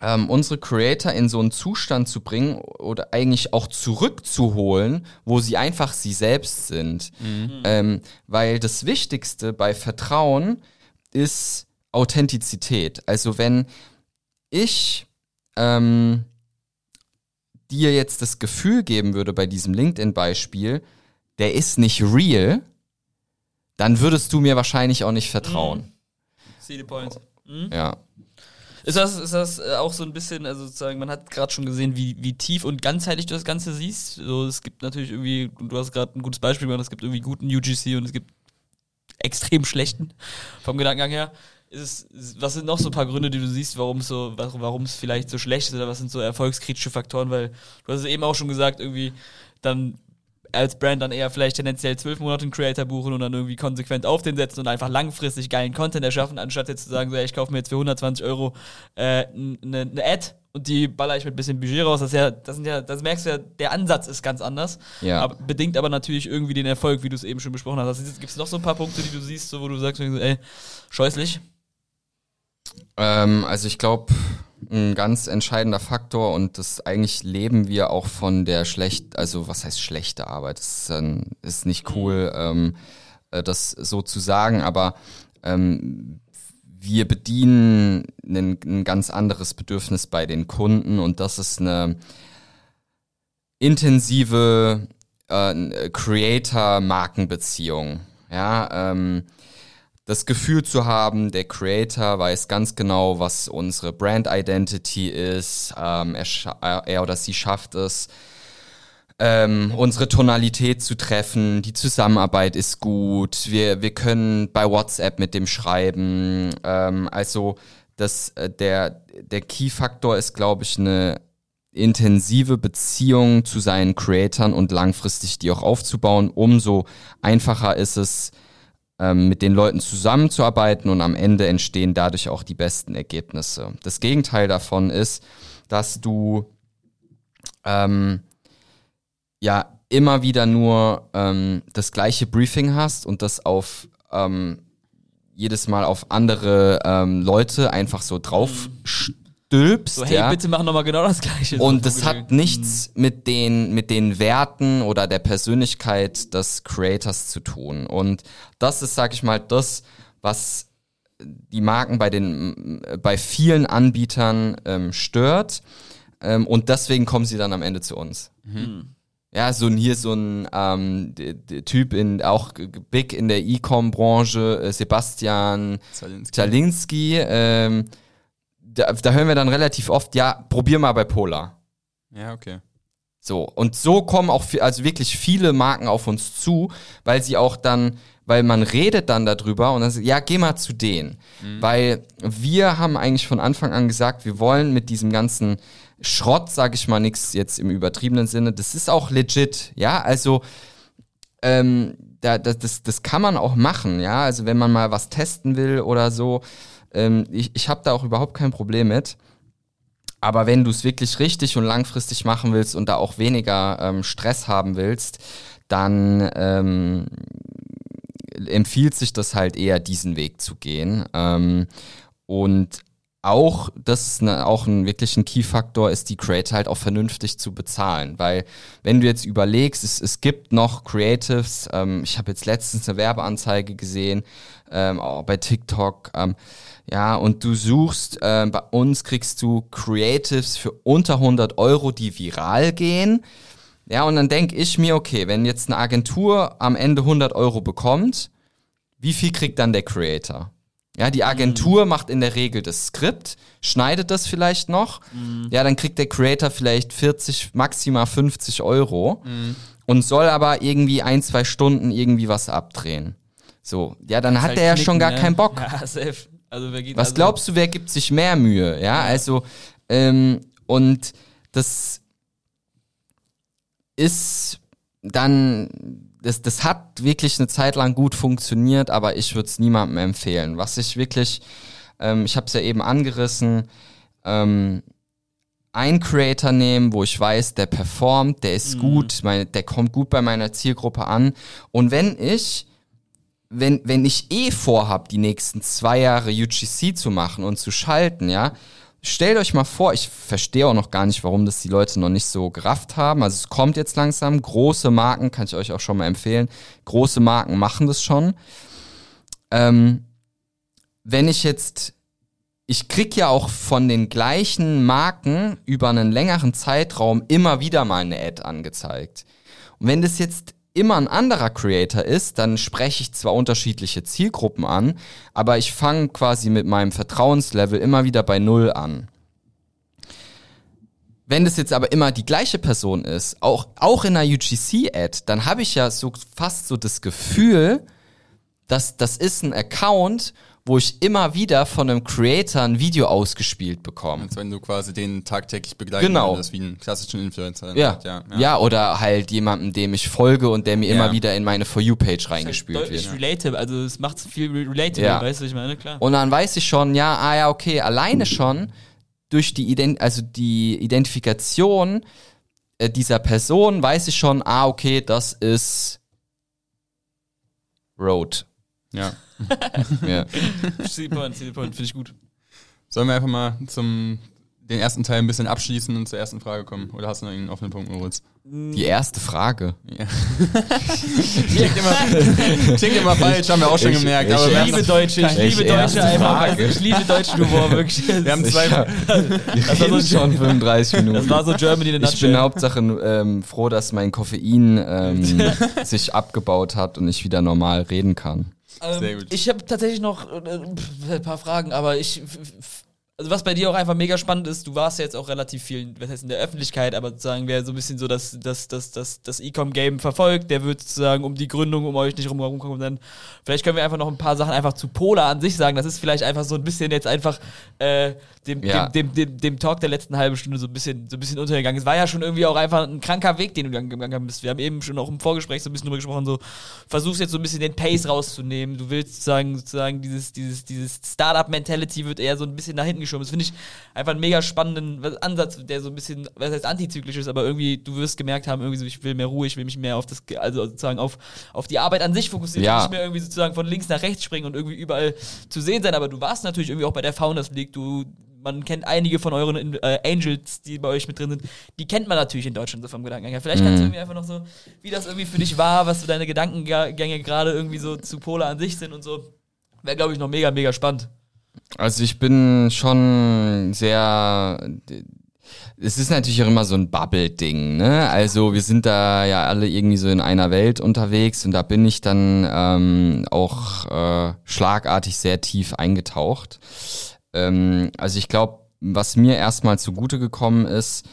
ähm, unsere Creator in so einen Zustand zu bringen oder eigentlich auch zurückzuholen, wo sie einfach sie selbst sind. Ähm, weil das Wichtigste bei Vertrauen ist Authentizität. Also wenn ich ähm, dir jetzt das Gefühl geben würde bei diesem LinkedIn-Beispiel, der ist nicht real, dann würdest du mir wahrscheinlich auch nicht vertrauen. See the point. Mhm. Ja. Ist das, ist das äh, auch so ein bisschen, also sozusagen, man hat gerade schon gesehen, wie, wie tief und ganzheitlich du das Ganze siehst. So, es gibt natürlich irgendwie, du hast gerade ein gutes Beispiel gemacht, es gibt irgendwie guten UGC und es gibt extrem schlechten vom Gedankengang her. Ist es, was sind noch so ein paar Gründe, die du siehst, warum es so, warum es vielleicht so schlecht ist oder was sind so erfolgskritische Faktoren? Weil du hast es eben auch schon gesagt, irgendwie dann als Brand dann eher vielleicht tendenziell zwölf Monate einen Creator buchen und dann irgendwie konsequent auf den setzen und einfach langfristig geilen Content erschaffen, anstatt jetzt zu sagen, so, ey, ich kaufe mir jetzt für 120 Euro äh, eine, eine Ad und die baller ich mit ein bisschen Budget raus. Das ist ja, das sind ja, das merkst du ja, der Ansatz ist ganz anders. Ja. Aber, bedingt aber natürlich irgendwie den Erfolg, wie du es eben schon besprochen hast. Gibt es noch so ein paar Punkte, die du siehst, so, wo du sagst, ey, scheußlich? Ähm, also ich glaube, ein ganz entscheidender Faktor und das eigentlich leben wir auch von der schlecht, also was heißt schlechte Arbeit? Das ist, ist nicht cool, ähm, äh, das so zu sagen, aber ähm, wir bedienen ein, ein ganz anderes Bedürfnis bei den Kunden und das ist eine intensive äh, Creator-Markenbeziehung. Ja, ähm, das Gefühl zu haben, der Creator weiß ganz genau, was unsere Brand Identity ist. Ähm, er, scha- er oder sie schafft es, ähm, unsere Tonalität zu treffen. Die Zusammenarbeit ist gut. Wir, wir können bei WhatsApp mit dem schreiben. Ähm, also das, äh, der, der Key-Faktor ist, glaube ich, eine intensive Beziehung zu seinen Creatoren und langfristig die auch aufzubauen. Umso einfacher ist es, mit den Leuten zusammenzuarbeiten und am Ende entstehen dadurch auch die besten Ergebnisse. Das Gegenteil davon ist, dass du ähm, ja immer wieder nur ähm, das gleiche Briefing hast und das auf ähm, jedes Mal auf andere ähm, Leute einfach so drauf stülpst. So, hey, ja? bitte mach nochmal genau das Gleiche. Und das hat nichts mit den, mit den Werten oder der Persönlichkeit des Creators zu tun. Und das ist, sag ich mal, das, was die Marken bei den, bei vielen Anbietern ähm, stört. Ähm, und deswegen kommen sie dann am Ende zu uns. Ja, so ein, hier so ein ähm, d- d- Typ in auch big in der E-Com-Branche, äh, Sebastian Zalinski. Zalinski, ähm, da, da hören wir dann relativ oft, ja, probier mal bei Polar. Ja, okay. So, und so kommen auch also wirklich viele Marken auf uns zu, weil sie auch dann, weil man redet dann darüber und dann sagt, ja, geh mal zu denen. Weil wir haben eigentlich von Anfang an gesagt, wir wollen mit diesem ganzen Schrott, sage ich mal, nichts jetzt im übertriebenen Sinne, das ist auch legit, ja, also ähm, da, das, das, das kann man auch machen, ja, also wenn man mal was testen will oder so, ähm, ich, ich habe da auch überhaupt kein Problem mit. Aber wenn du es wirklich richtig und langfristig machen willst und da auch weniger ähm, Stress haben willst, dann ähm, empfiehlt sich das halt eher, diesen Weg zu gehen. Ähm, und auch, das ist eine, auch ein wirklich ein Key-Faktor, ist die Creator halt auch vernünftig zu bezahlen. Weil wenn du jetzt überlegst, es, es gibt noch Creatives, ähm, ich habe jetzt letztens eine Werbeanzeige gesehen, ähm, auch bei TikTok, ähm, ja, und du suchst, ähm, bei uns kriegst du Creatives für unter 100 Euro, die viral gehen. Ja, und dann denke ich mir, okay, wenn jetzt eine Agentur am Ende 100 Euro bekommt, wie viel kriegt dann der Creator? Ja, die Agentur macht in der Regel das Skript, schneidet das vielleicht noch. Ja, dann kriegt der Creator vielleicht 40, maximal 50 Euro und soll aber irgendwie ein, zwei Stunden irgendwie was abdrehen. So, ja, dann hat Halt der ja schon gar ne? keinen Bock. Ja, safe. Also, wer geht Was also, glaubst du, wer gibt sich mehr Mühe? Ja, also, ähm, und das ist dann, das, das hat wirklich eine Zeit lang gut funktioniert, aber ich würde es niemandem empfehlen. Was ich wirklich, ähm, ich habe es ja eben angerissen, ähm, ein Creator nehmen, wo ich weiß, der performt, der ist gut, meine, der kommt gut bei meiner Zielgruppe an. Und wenn ich wenn, wenn ich eh vorhab, die nächsten zwei Jahre UGC zu machen und zu schalten, ja, stellt euch mal vor, ich verstehe auch noch gar nicht, warum das die Leute noch nicht so gerafft haben. Also es kommt jetzt langsam. Große Marken, kann ich euch auch schon mal empfehlen. Große Marken machen das schon. Ähm, wenn ich jetzt, ich krieg ja auch von den gleichen Marken über einen längeren Zeitraum immer wieder mal eine Ad angezeigt. Und wenn das jetzt immer ein anderer Creator ist, dann spreche ich zwar unterschiedliche Zielgruppen an, aber ich fange quasi mit meinem Vertrauenslevel immer wieder bei Null an. Wenn das jetzt aber immer die gleiche Person ist, auch, auch in einer UGC-Ad, dann habe ich ja so fast so das Gefühl, dass das ist ein Account, wo ich immer wieder von einem Creator ein Video ausgespielt bekomme. Als wenn du quasi den tagtäglich begleiten Genau. würdest, wie einen klassischen Influencer. Ja. halt, ja, ja. oder halt jemandem, dem ich folge und der mir Ja. immer wieder in meine For You-Page reingespielt Deutlich wird. relatable, also es macht viel re- relatable, Ja. weißt du, ich meine, klar. Und dann weiß ich schon, ja, ah ja, okay, alleine schon durch die, Ident also die Identifikation äh, dieser Person weiß ich schon, ah, okay, das ist Road. ja. Ja. The point, finde ich gut. Sollen wir einfach mal zum den ersten Teil ein bisschen abschließen und zur ersten Frage kommen? Oder hast du noch einen offenen Punkt, Moritz? Die erste Frage. Klingt immer, klingt immer falsch, haben wir auch schon Ich- gemerkt. ich- aber Ich liebe Deutsche, ich liebe Deutsche einfach. Ich liebe deutschen Humor, wirklich. wir haben zwei, Wir war so schon 35 Minuten. Das war so Germany in Ich bin. Hauptsache ähm, froh, dass mein Koffein ähm, sich abgebaut hat und ich wieder normal reden kann. Sehr Ähm, gut. Ich habe tatsächlich noch äh, pf, ein paar Fragen, aber ich. Also was bei dir auch einfach mega spannend ist, du warst ja jetzt auch relativ viel, was heißt in der Öffentlichkeit, aber sozusagen wer so ein bisschen so das, das, das, das, das E-Com-Game verfolgt, der wird sozusagen um die Gründung um euch nicht rum rumkommen. Dann vielleicht können wir einfach noch ein paar Sachen einfach zu Pola an sich sagen. Das ist vielleicht einfach so ein bisschen jetzt einfach äh, dem, Ja. dem, dem, dem, Talk der letzten halben Stunde so ein bisschen, so ein bisschen untergegangen. Es war ja schon irgendwie auch einfach ein kranker Weg, den du gegangen bist. Wir haben eben schon auch im Vorgespräch so ein bisschen drüber gesprochen, so versuchst jetzt so ein bisschen den Pace rauszunehmen. Du willst sozusagen, sozusagen dieses, dieses, dieses Startup-Mentality wird eher so ein bisschen nach hinten geschoben. Das finde ich einfach einen mega spannenden Ansatz, der so ein bisschen, was heißt antizyklisch ist, aber irgendwie, du wirst gemerkt haben, irgendwie so, ich will mehr Ruhe, ich will mich mehr auf das, also sozusagen auf, auf die Arbeit an sich fokussieren, Ja. nicht mehr irgendwie sozusagen von links nach rechts springen und irgendwie überall zu sehen sein. Aber du warst natürlich irgendwie auch bei der Founders League, du man kennt einige von euren äh, Angels, die bei euch mit drin sind, die kennt man natürlich in Deutschland so vom Gedankengang her. Vielleicht kannst du irgendwie einfach noch so, wie das irgendwie für dich war, was so deine Gedankengänge gerade irgendwie so zu Pola an sich sind und so. Wäre, glaube ich, noch mega, mega spannend. Also ich bin schon sehr. Es ist natürlich auch immer so ein Bubble-Ding, ne? Also wir sind da ja alle irgendwie so in einer Welt unterwegs und da bin ich dann ähm, auch äh, schlagartig sehr tief eingetaucht. Ähm, also ich glaube, was mir erstmal zugute gekommen ist,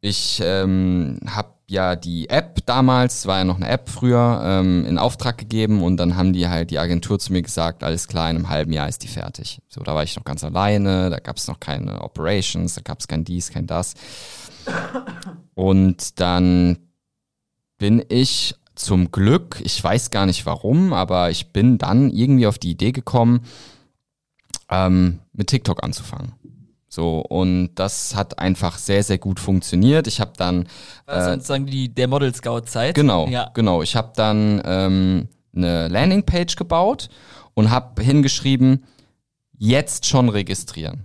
ich ähm, habe ja die App damals, war ja noch eine App früher, ähm, in Auftrag gegeben und dann haben die halt die Agentur zu mir gesagt, alles klar, in einem halben Jahr ist die fertig. So, da war ich noch ganz alleine, da gab es noch keine Operations, da gab es kein dies, kein das. Und dann bin ich zum Glück, ich weiß gar nicht warum, aber ich bin dann irgendwie auf die Idee gekommen, ähm, mit TikTok anzufangen. So, und das hat einfach sehr, sehr gut funktioniert. Ich habe dann War Äh, sozusagen die, der Model Scout-Zeit? Genau, Ja. genau. Ich habe dann ähm, eine Landingpage gebaut und habe hingeschrieben, jetzt schon registrieren.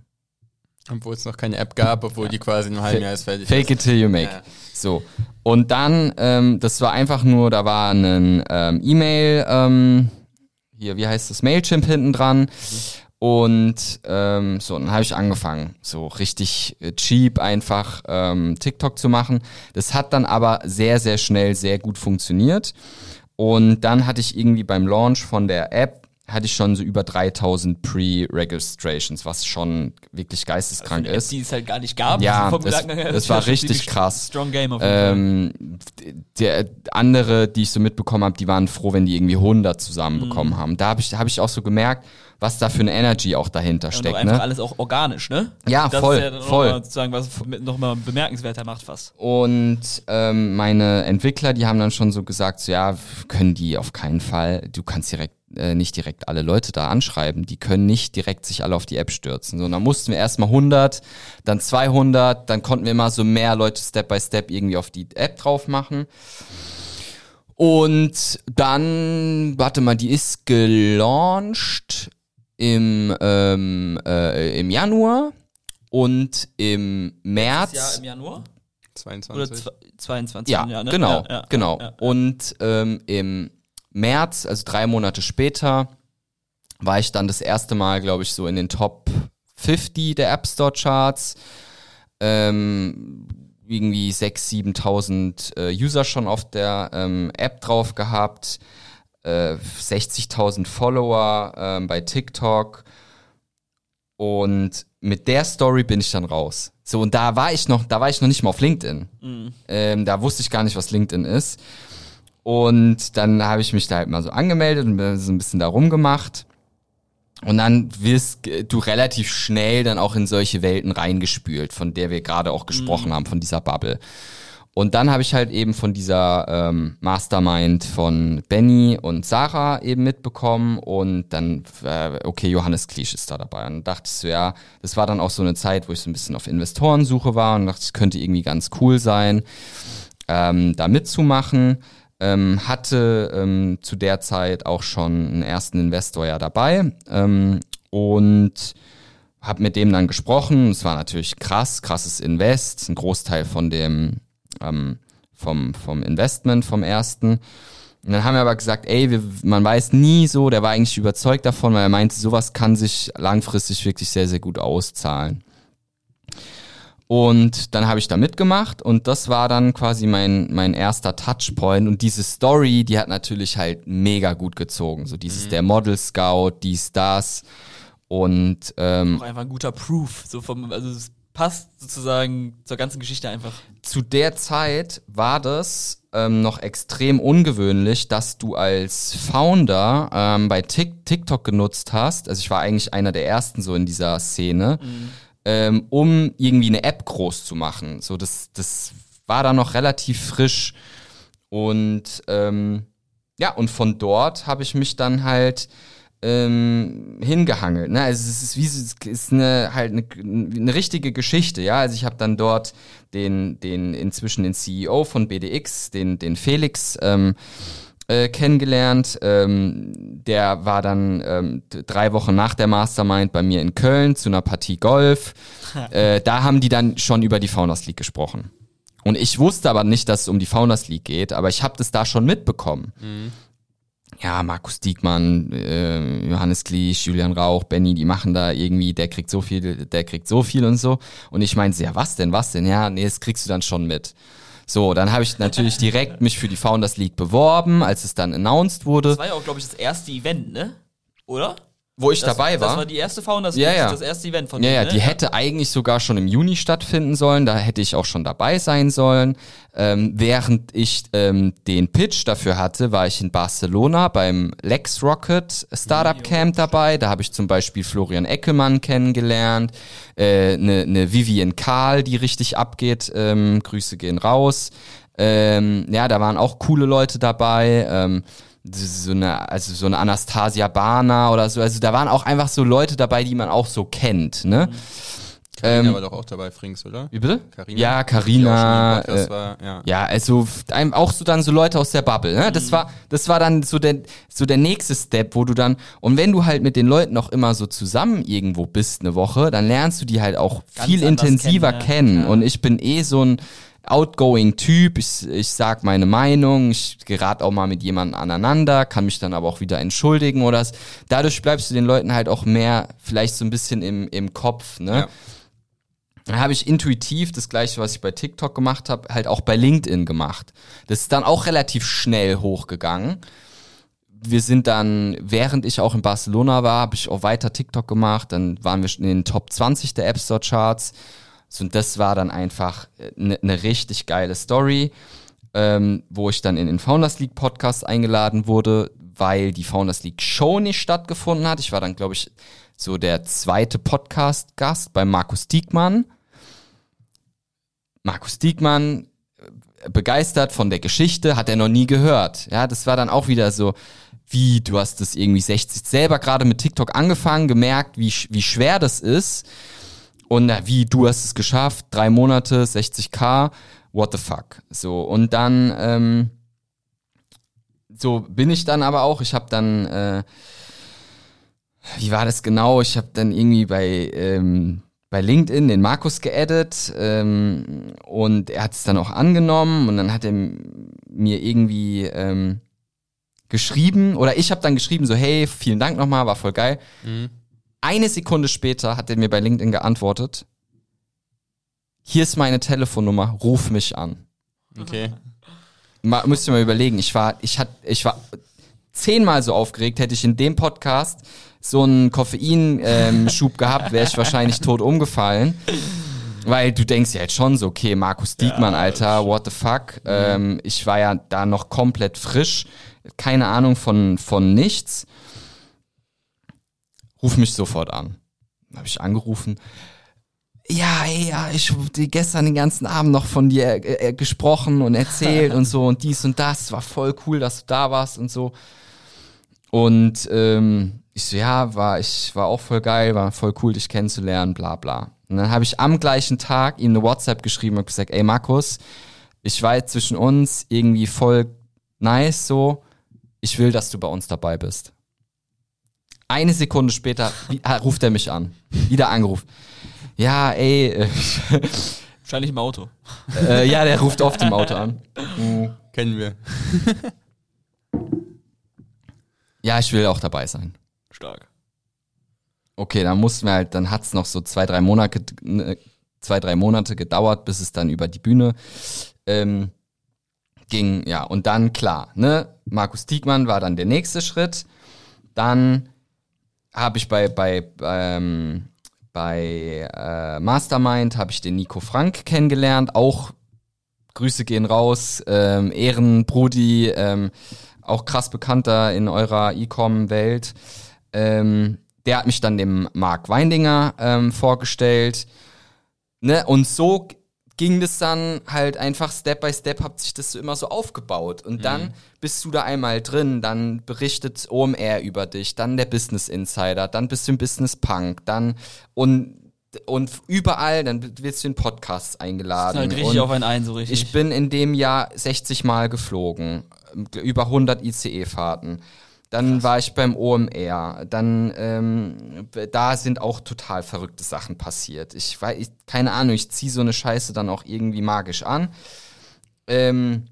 obwohl es noch keine App gab, obwohl die quasi in einem halben Jahr ist fertig. Fake it till you make. Ja. So. Und dann, ähm, das war einfach nur, da war ein ähm, E-Mail, ähm, hier, wie heißt das, Mailchimp hinten dran. Und ähm, so, dann habe ich angefangen, so richtig äh, cheap einfach ähm, TikTok zu machen. Das hat dann aber sehr, sehr schnell sehr gut funktioniert. Und dann hatte ich irgendwie beim Launch von der App, hatte ich schon so über 3000 Pre-Registrations, was schon wirklich geisteskrank App, ist. Die es halt gar nicht gab. Ja, vom das- das ist war richtig krass. Strong Game auf jeden. Ähm, der andere, die ich so mitbekommen habe, die waren froh, wenn die irgendwie 100 zusammenbekommen Mhm. haben. Da habe ich, hab ich auch so gemerkt, was da für eine Energy auch dahinter Und steckt. einfach Ne? alles auch organisch, ne? Ja, das voll, ist ja dann voll. Noch mal, sozusagen, was nochmal bemerkenswerter macht fast. Und ähm, meine Entwickler, die haben dann schon so gesagt, so, ja, können die auf keinen Fall, du kannst direkt äh, nicht direkt alle Leute da anschreiben, die können nicht direkt sich alle auf die App stürzen. So, und dann mussten wir erstmal 100, dann 200, dann konnten wir immer so mehr Leute Step by Step irgendwie auf die App drauf machen. Und dann, warte mal, die ist gelauncht im, ähm, äh, im Januar. und im März. Ja, im Januar? 22. Oder zwe- 22 Ja, Jahr, ne? genau, Ja, ja, genau. Ja, ja. Und ähm, im März, also drei Monate später, war ich dann das erste Mal, glaube ich, so in den Top 50 der App Store Charts. Ähm, irgendwie 6.000, 7.000 äh, User schon auf der ähm, App drauf gehabt, äh, 60.000 Follower ähm, bei TikTok und mit der Story bin ich dann raus. So, und da war ich noch, da war ich noch nicht mal auf LinkedIn. Ähm, da wusste ich gar nicht, was LinkedIn ist. Und dann habe ich mich da halt mal so angemeldet und so ein bisschen da rumgemacht. Und dann wirst du relativ schnell dann auch in solche Welten reingespült, von der wir gerade auch gesprochen haben, von dieser Bubble. Und dann habe ich halt eben von dieser ähm, Mastermind von Benny und Sarah eben mitbekommen und dann, äh, okay, Johannes Klisch ist da dabei. Und dachte ich so, ja, das war dann auch so eine Zeit, wo ich so ein bisschen auf Investorensuche war und dachte, es könnte irgendwie ganz cool sein, ähm, da mitzumachen. Ähm, hatte ähm, zu der Zeit auch schon einen ersten Investor ja dabei ähm, und habe mit dem dann gesprochen. Es war natürlich krass, krasses Invest, ein Großteil von dem ähm, vom, vom Investment, vom ersten. Und dann haben wir aber gesagt, ey, wir, man weiß nie so, der war eigentlich überzeugt davon, weil er meinte, sowas kann sich langfristig wirklich sehr, sehr gut auszahlen. Und dann habe ich da mitgemacht und das war dann quasi mein, mein erster Touchpoint. Und diese Story, die hat natürlich halt mega gut gezogen. So dieses der Model Scout, dies, das. Und ähm, Auch einfach ein guter Proof. So vom, also passt sozusagen zur ganzen Geschichte einfach. zu der Zeit war das ähm, noch extrem ungewöhnlich, dass du als Founder ähm, bei Tik TikTok genutzt hast. Also ich war eigentlich einer der ersten so in dieser Szene, ähm, um irgendwie eine App groß zu machen. So das, das war da noch relativ frisch und ähm, ja und von dort habe ich mich dann halt ähm, hingehangelt. Ne? Also es ist wie es ist eine halt eine, eine richtige Geschichte, ja. Also ich habe dann dort den den inzwischen den CEO von BDX, den den Felix ähm, äh, kennengelernt. Ähm, der war dann ähm, drei Wochen nach der Mastermind bei mir in Köln zu einer Partie Golf. äh, da haben die dann schon über die Founders League gesprochen. Und ich wusste aber nicht, dass es um die Founders League geht, aber ich habe das da schon mitbekommen ja, Markus Diekmann, äh, Johannes Kliesch, Julian Rauch, Benny, die machen da irgendwie, der kriegt so viel, der kriegt so viel und so. Und ich meinte, ja, was denn, was denn? Ja, nee, das kriegst du dann schon mit. So, dann habe ich natürlich direkt mich für die Founders League beworben, als es dann announced wurde, Das war ja auch, glaube ich, das erste Event, ne? Oder? Wo ich Das, dabei war. Das war die erste Founders Ja, League, ja. das erste Event von Ja, denen, ja, ne? die hätte eigentlich sogar schon im Juni stattfinden sollen. Da hätte ich auch schon dabei sein sollen. Ähm, während ich ähm, den Pitch dafür hatte, war ich in Barcelona beim Lex Rocket Startup Camp dabei. Da habe ich zum Beispiel Florian Eckelmann kennengelernt, eine äh, ne ne Vivian Karl, die richtig abgeht. Ähm, Grüße gehen raus. Ähm, ja, da waren auch coole Leute dabei. Ähm, so eine, also so eine Anastasia Bana oder so. Also da waren auch einfach so Leute dabei, die man auch so kennt, ne? Carina Ähm, war doch auch dabei, Frings, oder? Wie bitte? Carina? Ja, Carina. Äh, war, ja. ja, also auch so dann so Leute aus der Bubble. Ne? Das war, das war dann so der, so der nächste Step, wo du dann und wenn du halt mit den Leuten auch immer so zusammen irgendwo bist eine Woche, dann lernst du die halt auch Ganz viel intensiver kennen, ja. kennen. Ja. Und ich bin eh so ein outgoing Typ. Ich, ich sag meine Meinung. Ich gerate auch mal mit jemandem aneinander, kann mich dann aber auch wieder entschuldigen oder s- dadurch bleibst du den Leuten halt auch mehr vielleicht so ein bisschen im, im Kopf. Ne? Ja. Dann habe ich intuitiv das gleiche, was ich bei TikTok gemacht habe, halt auch bei LinkedIn gemacht. Das ist dann auch relativ schnell hochgegangen. Wir sind dann, während ich auch in Barcelona war, habe ich auch weiter TikTok gemacht. Dann waren wir in den Top 20 der App Store Charts. Und das war dann einfach eine ne richtig geile Story, ähm, wo ich dann in den Founders League Podcast eingeladen wurde, weil die Founders League Show nicht stattgefunden hat. Ich war dann, glaube ich, so der zweite Podcast-Gast bei Markus Diekmann. Markus Diekmann äh, begeistert von der Geschichte, hat er noch nie gehört. Ja, das war dann auch wieder so, wie du hast das irgendwie 60 selber gerade mit TikTok angefangen, gemerkt, wie, wie schwer das ist. Und na, wie, du hast es geschafft, drei Monate, 60k, what the fuck. So, und dann, ähm, so bin ich dann aber auch, ich habe dann, äh, wie war das genau? Ich habe dann irgendwie bei, ähm, bei LinkedIn den Markus geaddet ähm, und er hat es dann auch angenommen und dann hat er mir irgendwie ähm, geschrieben oder ich habe dann geschrieben so hey vielen Dank nochmal war voll geil Mhm. Eine Sekunde später hat er mir bei LinkedIn geantwortet hier ist meine Telefonnummer ruf mich an Okay. mal, müsst ihr mal überlegen, ich war, ich hat, ich war zehnmal so aufgeregt, hätte ich in dem Podcast so einen Koffeinschub gehabt, wäre ich wahrscheinlich tot umgefallen. Weil du denkst ja jetzt schon so, okay, Markus Diekmann, Alter, what the fuck. Ähm, ich war ja da noch komplett frisch, keine Ahnung von, von nichts. Ruf mich sofort an. Habe ich angerufen. Ja, ey, ja, ich habe gestern den ganzen Abend noch von dir äh, äh, gesprochen und erzählt und so und dies und das. War voll cool, dass du da warst und so. Und ähm, ich so, ja, war ich war auch voll geil, war voll cool, dich kennenzulernen, bla bla. Und dann habe ich am gleichen Tag ihm eine WhatsApp geschrieben und gesagt, ey Markus, ich war jetzt zwischen uns irgendwie voll nice so. Ich will, dass du bei uns dabei bist. Eine Sekunde später wie, ah, ruft er mich an. Wieder angerufen. Ja, ey, äh, Wahrscheinlich im Auto. äh, ja, der ruft oft im Auto an. Kennen wir. Ja, ich will auch dabei sein. Stark. Okay, dann mussten wir halt, dann hat's noch so zwei, drei Monate, ne, zwei, drei Monate gedauert, bis es dann über die Bühne ähm, ging. Ja, und dann klar, ne, Markus Diekmann war dann der nächste Schritt. Dann habe ich bei bei ähm, bei äh, Mastermind habe ich den Nico Frank kennengelernt. Auch Grüße gehen raus, ähm, Ehrenbrudi, ähm, auch krass bekannter in eurer E-Com-Welt. Ähm, der hat mich dann dem Marc Weindinger ähm, vorgestellt. Ne? Und so ging das dann halt einfach Step by Step, hat sich das so immer so aufgebaut. Und dann bist du da einmal drin, dann berichtet OMR über dich, dann der Business Insider, dann bist du im Business Punk, dann und und überall, dann wirst du in Podcasts eingeladen. Halt richtig und auf einen ein, so richtig. ich bin in dem Jahr 60 Mal geflogen, über 100 ICE-Fahrten. Dann war ich beim OMR. Dann, ähm, da sind auch total verrückte Sachen passiert. Ich weiß, ich, keine Ahnung, ich ziehe so eine Scheiße dann auch irgendwie magisch an. Ähm,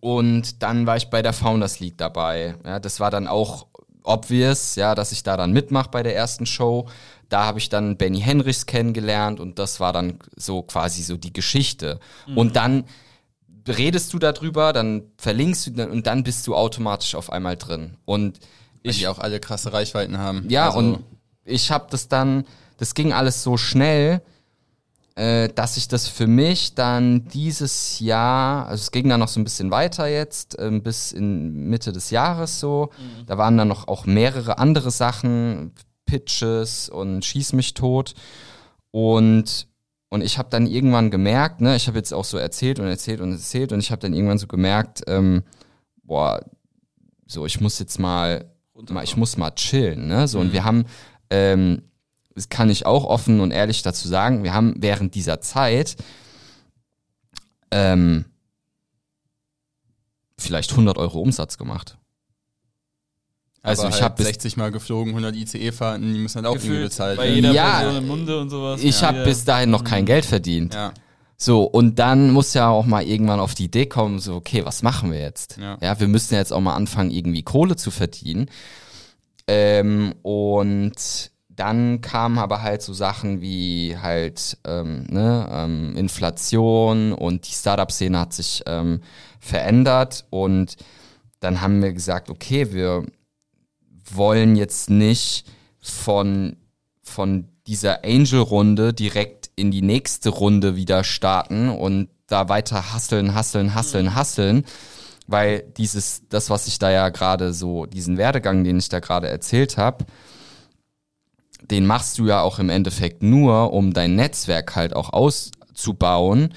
und dann war ich bei der Founders League dabei. Ja, das war dann auch obvious, ja, dass ich da dann mitmache bei der ersten Show. Da habe ich dann Benny Henrichs kennengelernt und das war dann so quasi so die Geschichte. Und dann redest du darüber, dann verlinkst du dann- und dann bist du automatisch auf einmal drin. Und Weil ich die auch alle krasse Reichweiten haben. ja, Also, und ich habe das dann, das ging alles so schnell, äh, dass ich das für mich dann dieses Jahr, also es ging dann noch so ein bisschen weiter jetzt, ähm, bis in Mitte des Jahres so. Da waren dann noch auch mehrere andere Sachen, Pitches und Schieß mich tot. Und, und ich habe dann irgendwann gemerkt, ne, ich habe jetzt auch so erzählt und erzählt und erzählt und ich habe dann irgendwann so gemerkt, ähm, boah, so ich muss jetzt mal, mal ich muss mal chillen, ne? So und wir haben, ähm, das kann ich auch offen und ehrlich dazu sagen, wir haben während dieser Zeit ähm, vielleicht 100 Euro Umsatz gemacht. Also aber ich halt habe bis 60 Mal geflogen, 100 ICE-Fahrten, die müssen halt auch irgendwie bezahlt bei werden. jeder Ja. Person im Munde und sowas. ich Ja. habe bis dahin noch kein Geld verdient. Ja, So, und dann muss ja auch mal irgendwann auf die Idee kommen, so, okay, was machen wir jetzt? Ja. Ja, wir müssen jetzt auch mal anfangen, irgendwie Kohle zu verdienen. Ähm, und dann kamen aber halt so Sachen wie halt ähm, ne, ähm, Inflation und die Startup-Szene hat sich ähm, verändert und dann haben wir gesagt, okay, wir wollen jetzt nicht von, von dieser Angel-Runde direkt in die nächste Runde wieder starten und da weiter hasseln, hasseln, hasseln, hasseln, weil dieses, das, was ich da ja gerade so, diesen Werdegang, den ich da gerade erzählt habe, den machst du ja auch im Endeffekt nur, um dein Netzwerk halt auch auszubauen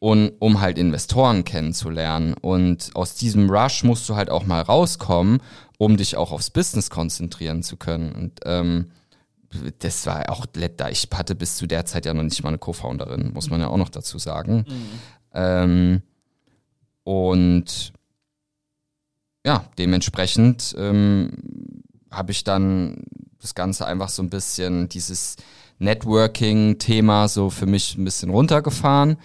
und um halt Investoren kennenzulernen. Und aus diesem Rush musst du halt auch mal rauskommen, um dich auch aufs Business konzentrieren zu können. Und ähm, das war auch letter. Ich hatte bis zu der Zeit ja noch nicht mal eine Co-Founderin, muss man ja auch noch dazu sagen. Ähm, und ja, dementsprechend ähm, habe ich dann das Ganze einfach so ein bisschen dieses Networking-Thema so für mich ein bisschen runtergefahren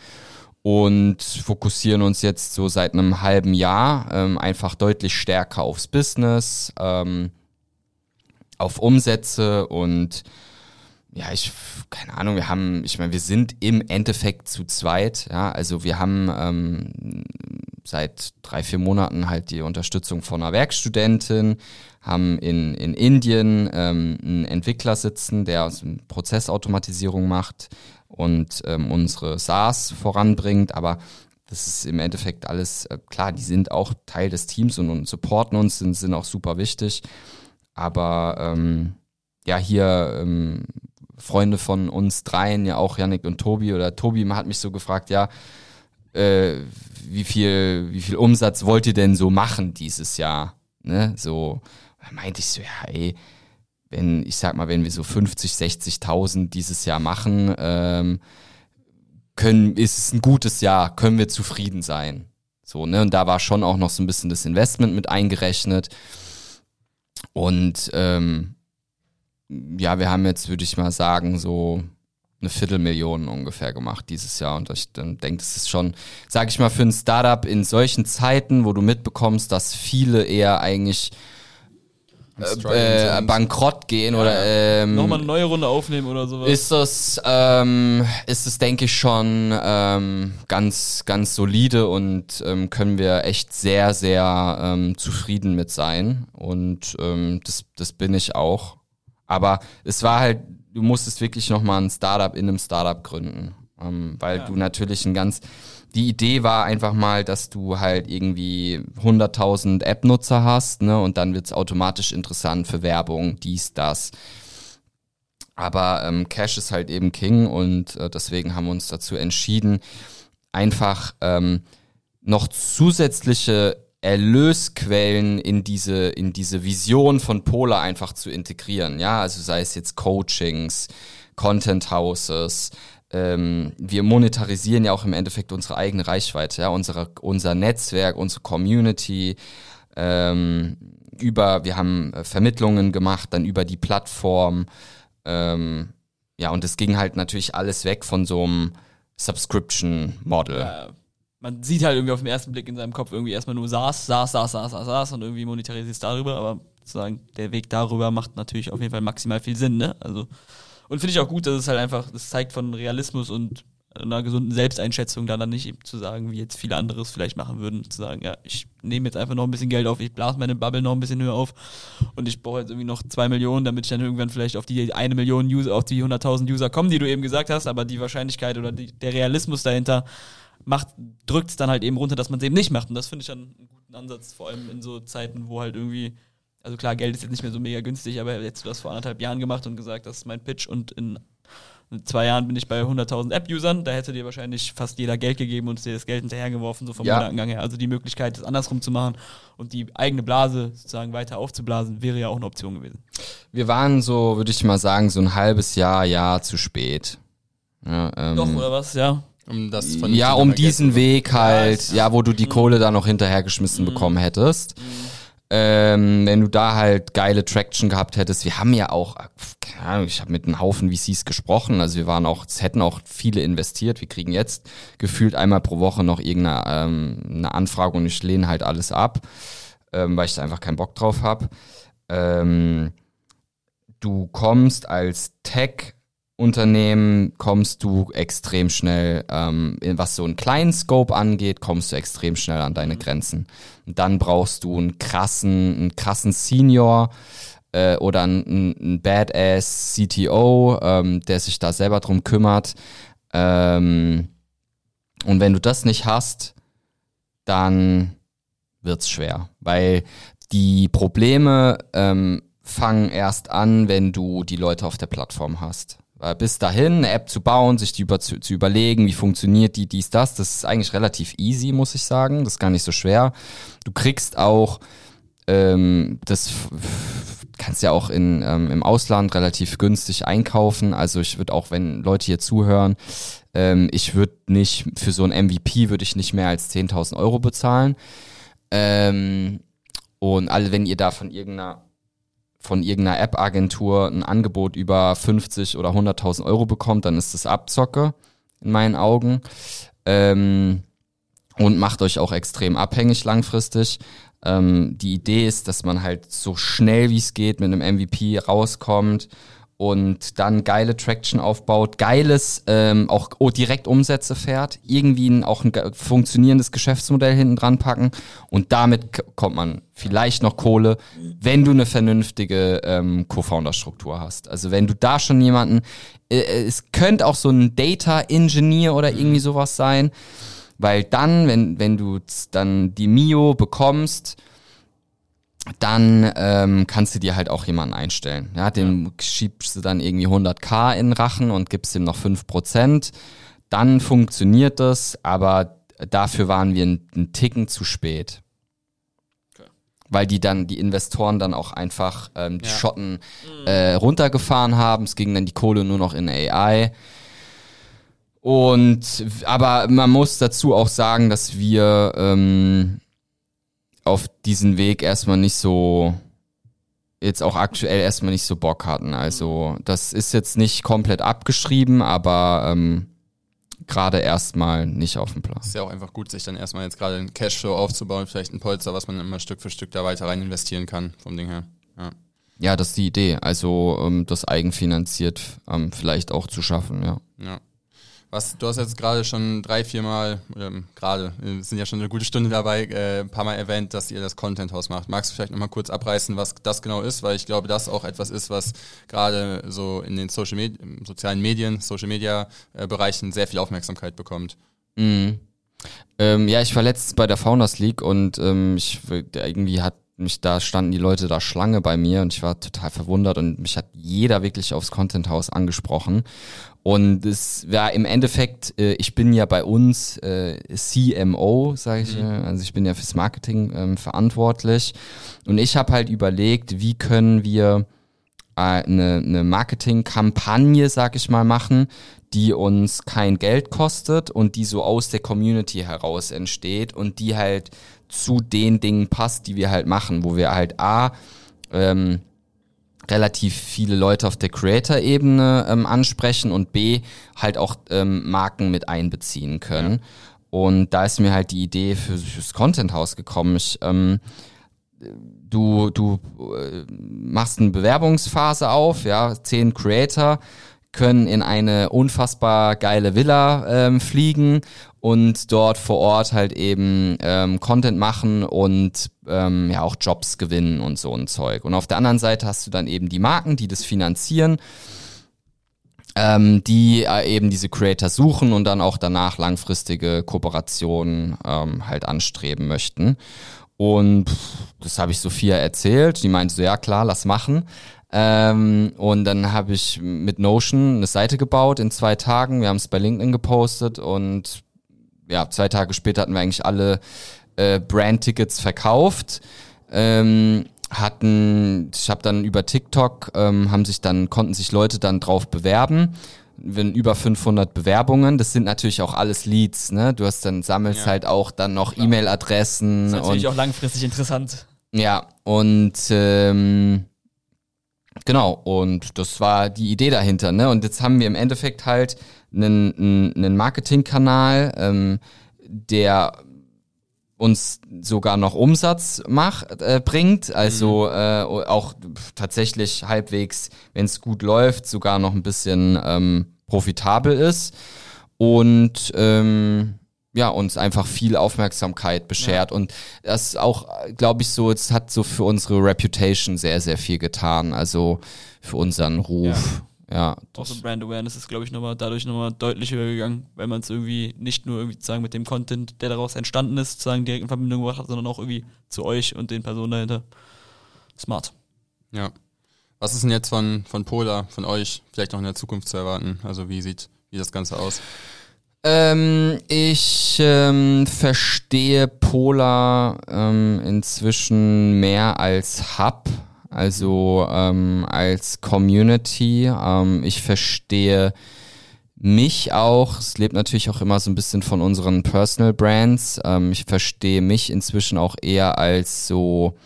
und fokussieren uns jetzt so seit einem halben Jahr ähm, einfach deutlich stärker aufs Business, ähm, auf Umsätze und ja, ich, keine Ahnung, wir haben, ich meine, wir sind im Endeffekt zu zweit, ja, also wir haben ähm, seit drei, vier Monaten halt die Unterstützung von einer Werkstudentin, haben in, in Indien ähm, einen Entwickler sitzen, der Prozessautomatisierung macht und ähm, unsere SaaS voranbringt, aber das ist im Endeffekt alles, äh, klar, die sind auch Teil des Teams und, und supporten uns, sind, sind auch super wichtig, aber ähm, ja, hier ähm, Freunde von uns dreien, ja auch Yannick und Tobi oder Tobi hat mich so gefragt, ja, äh, wie viel, wie viel Umsatz wollt ihr denn so machen dieses Jahr? Ne? So, da meinte ich so, ja, ey, wenn, ich sag mal, wenn wir so 50, 60.000 dieses Jahr machen, ähm, können, ist es ein gutes Jahr, können wir zufrieden sein. So, ne? Und da war schon auch noch so ein bisschen das Investment mit eingerechnet. Und ähm, ja, wir haben jetzt, würde ich mal sagen, so eine Viertelmillion ungefähr gemacht dieses Jahr. Und ich dann denke, das ist schon, sage ich mal, für ein Startup in solchen Zeiten, wo du mitbekommst, dass viele eher eigentlich äh, äh, bankrott gehen ja. oder ähm, nochmal eine neue Runde aufnehmen oder sowas. Ist das, ähm, ist das denke ich schon ähm, ganz, ganz solide und ähm, können wir echt sehr, sehr ähm, zufrieden mit sein und ähm, das, das bin ich auch. Aber es war halt, du musstest wirklich nochmal ein Startup in einem Startup gründen. Ähm, weil ja. du natürlich ein ganz, die Idee war einfach mal, dass du halt irgendwie 100.000 App-Nutzer hast, ne, und dann wird's automatisch interessant für Werbung, dies, das. Aber ähm, Cash ist halt eben King und äh, deswegen haben wir uns dazu entschieden, einfach ähm, noch zusätzliche Erlösquellen in diese, in diese Vision von Polar einfach zu integrieren. Ja, also sei es jetzt Coachings, Content Houses, ähm, wir monetarisieren ja auch im Endeffekt unsere eigene Reichweite, ja, unsere, unser Netzwerk, unsere Community, ähm, über, wir haben äh, Vermittlungen gemacht, dann über die Plattform, ähm, ja, und es ging halt natürlich alles weg von so einem Subscription-Model. Ja man sieht halt irgendwie auf den ersten Blick in seinem Kopf irgendwie erstmal nur SaaS, SaaS, SaaS, SaaS, SaaS, SaaS und irgendwie monetarisiert es darüber, aber sozusagen der Weg darüber macht natürlich auf jeden Fall maximal viel Sinn, ne? Also und finde ich auch gut, dass es halt einfach, das zeigt von Realismus und einer gesunden Selbsteinschätzung da dann nicht eben zu sagen, wie jetzt viele andere es vielleicht machen würden, zu sagen, ja, ich nehme jetzt einfach noch ein bisschen Geld auf, ich blase meine Bubble noch ein bisschen höher auf und ich brauche jetzt irgendwie noch zwei Millionen, damit ich dann irgendwann vielleicht auf die eine Million User, auf die 100.000 User komme, die du eben gesagt hast, aber die Wahrscheinlichkeit oder die, der Realismus dahinter macht, drückt es dann halt eben runter, dass man es eben nicht macht. Und das finde ich dann einen guten Ansatz, vor allem in so Zeiten, wo halt irgendwie, also klar, Geld ist jetzt nicht mehr so mega günstig, aber jetzt du das vor anderthalb Jahren gemacht und gesagt, das ist mein Pitch und in, zwei Jahren bin ich bei 100.000 App-Usern, da hätte dir wahrscheinlich fast jeder Geld gegeben und dir das Geld hinterhergeworfen, so vom ja. Gedankengang her. Also die Möglichkeit, das andersrum zu machen und die eigene Blase sozusagen weiter aufzublasen, wäre ja auch eine Option gewesen. Wir waren so, würde ich mal sagen, so ein halbes Jahr, Jahr zu spät. Ja, ähm, Doch, oder was? Ja. Um das von ja, um diesen Weg halt, ja, ja, wo du die mhm. Kohle da noch hinterhergeschmissen mhm. bekommen hättest. Mhm. Ähm, wenn du da halt geile Traction gehabt hättest, wir haben ja auch, keine Ahnung, ich habe mit einem Haufen VCs gesprochen, also wir waren auch, es hätten auch viele investiert, wir kriegen jetzt gefühlt einmal pro Woche noch irgendeine ähm, eine Anfrage und ich lehne halt alles ab, ähm, weil ich da einfach keinen Bock drauf habe. Ähm, du kommst als Tech Unternehmen kommst du extrem schnell, ähm, was so einen kleinen Scope angeht, kommst du extrem schnell an deine mhm. Grenzen. Und dann brauchst du einen krassen, einen krassen Senior äh, oder einen, einen Badass CTO, ähm, der sich da selber drum kümmert. Ähm, und wenn du das nicht hast, dann wird's schwer, weil die Probleme ähm, fangen erst an, wenn du die Leute auf der Plattform hast. Äh, bis dahin eine App zu bauen, sich die über, zu, zu, überlegen, wie funktioniert die, dies, das, das ist eigentlich relativ easy, muss ich sagen. Das ist gar nicht so schwer. Du kriegst auch, ähm, das kannst ja auch in, ähm, im Ausland relativ günstig einkaufen. Also ich würde auch, wenn Leute hier zuhören, ähm, ich würde nicht, für so ein MVP würde ich nicht mehr als 10.000 Euro bezahlen. Ähm, und alle, wenn ihr da von irgendeiner von irgendeiner App-Agentur ein Angebot über 50 oder 100.000 Euro bekommt, dann ist das Abzocke in meinen Augen. Ähm, und macht euch auch extrem abhängig langfristig. Ähm, die Idee ist, dass man halt so schnell wie es geht mit einem MVP rauskommt und dann geile Traction aufbaut, geiles ähm, auch oh, direkt Umsätze fährt, irgendwie ein, auch ein funktionierendes Geschäftsmodell hinten dran packen und damit kommt man vielleicht noch Kohle, wenn du eine vernünftige ähm, Co-Founder-Struktur hast. Also wenn du da schon jemanden, äh, äh es könnte auch so ein Data Engineer oder irgendwie sowas sein, weil dann, wenn wenn du dann die Mio bekommst dann ähm, kannst du dir halt auch jemanden einstellen. Ja, dem ja. schiebst du dann irgendwie 100k in den Rachen und gibst ihm noch 5%. Dann funktioniert das, aber dafür waren wir einen, Ticken zu spät. Okay. Weil die dann, die Investoren dann auch einfach ähm, die ja. Schotten mhm. äh, runtergefahren haben. Es ging dann die Kohle nur noch in AI. Und aber man muss dazu auch sagen, dass wir ähm, auf diesen Weg erstmal nicht so, jetzt auch aktuell erstmal nicht so Bock hatten. Also das ist jetzt nicht komplett abgeschrieben, aber ähm, gerade erstmal nicht auf dem Plan. Ist ja auch einfach gut, sich dann erstmal jetzt gerade einen Cashflow aufzubauen, vielleicht ein Polster, was man immer Stück für Stück da weiter rein investieren kann, vom Ding her. Ja, ja das ist die Idee. Also ähm, das eigenfinanziert ähm, vielleicht auch zu schaffen, ja. Ja. Was, du hast jetzt gerade schon drei, vier Mal, oder gerade, wir sind ja schon eine gute Stunde dabei, äh, ein paar Mal erwähnt, dass ihr das Content House macht. Magst du vielleicht nochmal kurz abreißen, was das genau ist? Weil ich glaube, das auch etwas ist, was gerade so in den Social Med sozialen Medien, Social Media äh, Bereichen sehr viel Aufmerksamkeit bekommt. Mhm. Ähm, ja, ich war letztens bei der Founders League und ähm, ich irgendwie hat mich da standen die Leute da Schlange bei mir und ich war total verwundert und mich hat jeder wirklich aufs Content House angesprochen und es war im Endeffekt, äh, ich bin ja bei uns äh, CMO, sage ich, mhm. also ich bin ja fürs Marketing ähm, verantwortlich. Und ich habe halt überlegt, wie können wir äh, eine, eine Marketingkampagne, sag ich mal, machen, die uns kein Geld kostet und die so aus der Community heraus entsteht und die halt zu den Dingen passt, die wir halt machen, wo wir halt A, ähm, relativ viele Leute auf der Creator-Ebene ähm, ansprechen und B, halt auch ähm, Marken mit einbeziehen können. Ja. Und da ist mir halt die Idee für, fürs Content House gekommen. Ich, ähm, du du äh, machst eine Bewerbungsphase auf, ja, zehn Creator können in eine unfassbar geile Villa ähm, fliegen und dort vor Ort halt eben ähm, Content machen und ähm, ja auch Jobs gewinnen und so ein Zeug. Und auf der anderen Seite hast du dann eben die Marken, die das finanzieren, ähm, die äh, eben diese Creator suchen und dann auch danach langfristige Kooperationen ähm, halt anstreben möchten. Und das habe ich Sophia erzählt. Die meinte so, ja klar, lass machen. Ähm, und dann habe ich mit Notion eine Seite gebaut in zwei Tagen. Wir haben es bei LinkedIn gepostet und ja, zwei Tage später hatten wir eigentlich alle äh, Brand-Tickets verkauft. Ähm, hatten, ich habe dann über TikTok, ähm, haben sich dann, konnten sich Leute dann drauf bewerben. Wenn über 500 Bewerbungen, das sind natürlich auch alles Leads, ne? Du hast dann sammelst ja. halt auch dann noch E-Mail-Adressen. Das ist natürlich und, auch langfristig interessant. Ja, und ähm, genau, und das war die Idee dahinter, ne? Und jetzt haben wir im Endeffekt halt einen, einen Marketingkanal, ähm, der uns sogar noch Umsatz macht, äh, bringt, also mhm. äh, auch tatsächlich halbwegs, wenn es gut läuft, sogar noch ein bisschen ähm, profitabel ist und ähm, ja, uns einfach viel Aufmerksamkeit beschert. Ja. Und das auch, glaube ich, so, es hat so für unsere Reputation sehr, sehr viel getan. Also für unseren Ruf. Ja. Ja. Auch so Brand Awareness ist, glaube ich, nochmal dadurch nochmal deutlich höher gegangen, weil man es irgendwie nicht nur irgendwie sagen mit dem Content, der daraus entstanden ist, sagen direkt in Verbindung gebracht hat, sondern auch irgendwie zu euch und den Personen dahinter. Smart. Ja. Was ist denn jetzt von, von Pola, von euch, vielleicht noch in der Zukunft zu erwarten? Also wie sieht wie das Ganze aus? Ähm, ich ähm, verstehe Pola ähm, inzwischen mehr als Hub also ähm, als Community. Ähm, ich verstehe mich auch, es lebt natürlich auch immer so ein bisschen von unseren Personal Brands. Ähm, ich verstehe mich inzwischen auch eher als so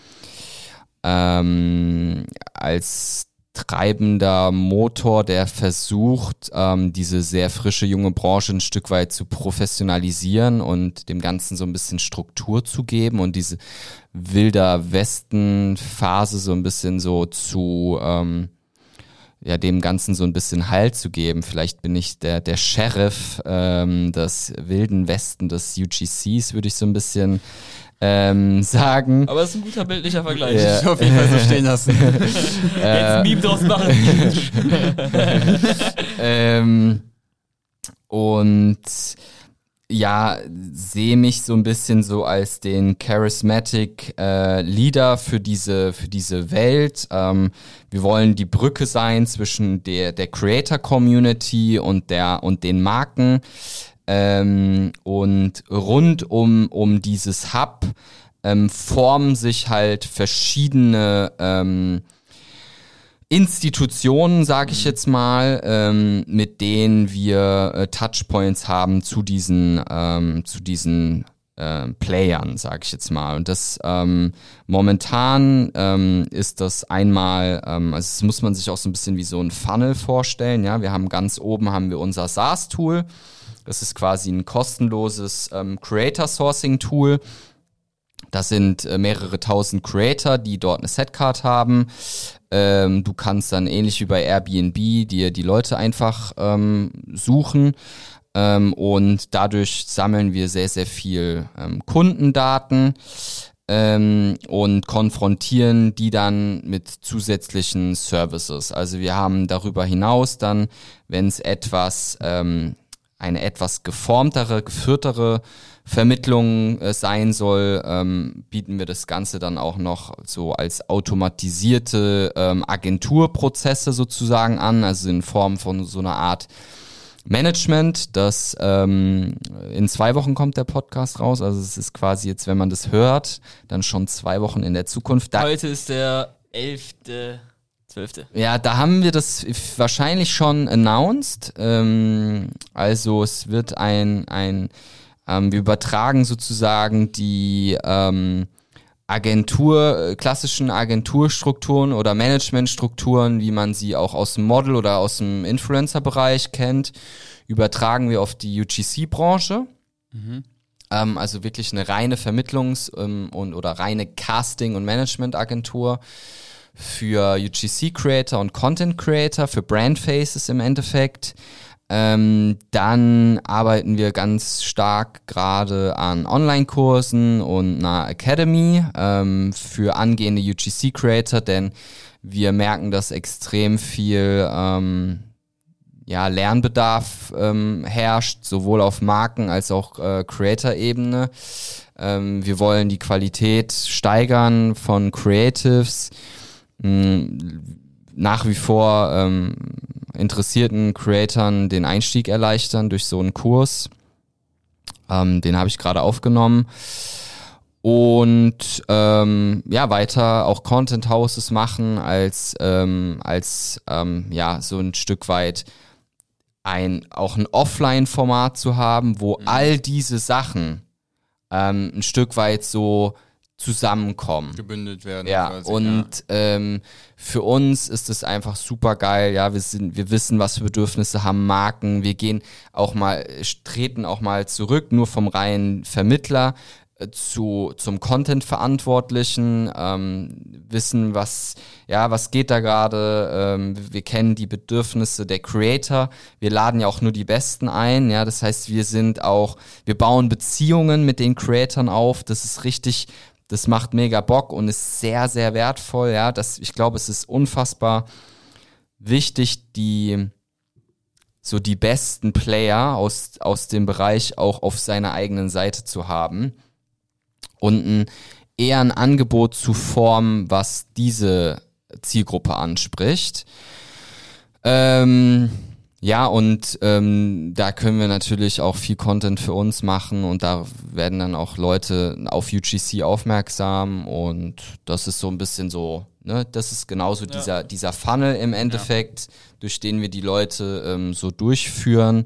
als treibender Motor, der versucht, ähm, diese sehr frische junge Branche ein Stück weit zu professionalisieren und dem Ganzen so ein bisschen Struktur zu geben und diese wilder Westen-Phase so ein bisschen so zu ähm, ja, dem Ganzen so ein bisschen Halt zu geben. Vielleicht bin ich der, der Sheriff ähm, des wilden Westen des UGCs, würde ich so ein bisschen ähm, sagen. Aber es ist ein guter bildlicher Vergleich. Ja. Ich auf jeden Fall so stehen lassen. Jetzt ein Meme draus machen. ähm, und ja, sehe mich so ein bisschen so als den charismatic äh, Leader für diese für diese Welt. Ähm, wir wollen die Brücke sein zwischen der der Creator Community und der und den Marken ähm, und rund um um dieses Hub ähm, formen sich halt verschiedene ähm, Institutionen, sage ich jetzt mal, ähm, mit denen wir äh, Touchpoints haben zu diesen, ähm, zu diesen äh, Playern, sage ich jetzt mal. Und das ähm, momentan ähm, ist das einmal, ähm, also das muss man sich auch so ein bisschen wie so ein Funnel vorstellen. Ja, wir haben ganz oben haben wir unser SaaS-Tool. Das ist quasi ein kostenloses ähm, Creator Sourcing Tool. Das sind äh, mehrere tausend Creator, die dort eine Setcard haben. Ähm, du kannst dann ähnlich wie bei Airbnb dir die Leute einfach ähm, suchen. Ähm, und dadurch sammeln wir sehr, sehr viel ähm, Kundendaten ähm, und konfrontieren die dann mit zusätzlichen Services. Also wir haben darüber hinaus dann, wenn es etwas, ähm, eine etwas geformtere, geführtere Vermittlung äh, sein soll, ähm, bieten wir das Ganze dann auch noch so als automatisierte ähm, Agenturprozesse sozusagen an, also in Form von so einer Art Management, das ähm, in zwei Wochen kommt der Podcast raus. Also es ist quasi jetzt, wenn man das hört, dann schon zwei Wochen in der Zukunft. Da, Heute ist der 11. 12. ja, da haben wir das wahrscheinlich schon announced. Ähm, also es wird ein, ein ähm, wir übertragen sozusagen die ähm, Agentur, klassischen Agenturstrukturen oder Managementstrukturen, wie man sie auch aus dem Model oder aus dem Influencer-Bereich kennt, übertragen wir auf die UGC-Branche. Ähm, also wirklich eine reine Vermittlungs- ähm, und oder reine Casting- und Management-Agentur für UGC-Creator und Content-Creator, für Brand-Faces im Endeffekt. Ähm, dann arbeiten wir ganz stark gerade an Online-Kursen und einer Academy ähm, für angehende UGC-Creator, denn wir merken, dass extrem viel ähm, ja, Lernbedarf ähm, herrscht, sowohl auf Marken- als auch äh, Creator-Ebene. Ähm, wir wollen die Qualität steigern von Creatives. Mh, nach wie vor ähm, interessierten Creatoren den Einstieg erleichtern durch so einen Kurs. Ähm, den habe ich gerade aufgenommen. Und ähm, ja, weiter auch Content Houses machen als, ähm, als ähm, ja, so ein Stück weit ein auch ein Offline-Format zu haben, wo all diese Sachen ähm, ein Stück weit so zusammenkommen. gebündelt werden. Ja, quasi, und ähm, für uns ist es einfach super geil. Ja, wir sind, wir wissen, was für Bedürfnisse haben Marken. Wir gehen auch mal, treten auch mal zurück, nur vom reinen Vermittler äh, zu zum Content-Verantwortlichen, ähm, wissen, was ja, was geht da gerade. Ähm, wir kennen die Bedürfnisse der Creator. Wir laden ja auch nur die Besten ein. Ja, das heißt, wir sind auch, wir bauen Beziehungen mit den Creatoren auf. Das ist richtig das macht mega Bock und ist sehr, sehr wertvoll. Ja, das, ich glaube, es ist unfassbar wichtig, die so die besten Player aus, aus dem Bereich auch auf seiner eigenen Seite zu haben und ein, eher ein Angebot zu formen, was diese Zielgruppe anspricht. Ähm, ja, und ähm, da können wir natürlich auch viel Content für uns machen und da werden dann auch Leute auf UGC aufmerksam und das ist so ein bisschen so, ne, das ist genauso Ja. dieser, dieser Funnel im Endeffekt, durch den wir die Leute ähm, so durchführen.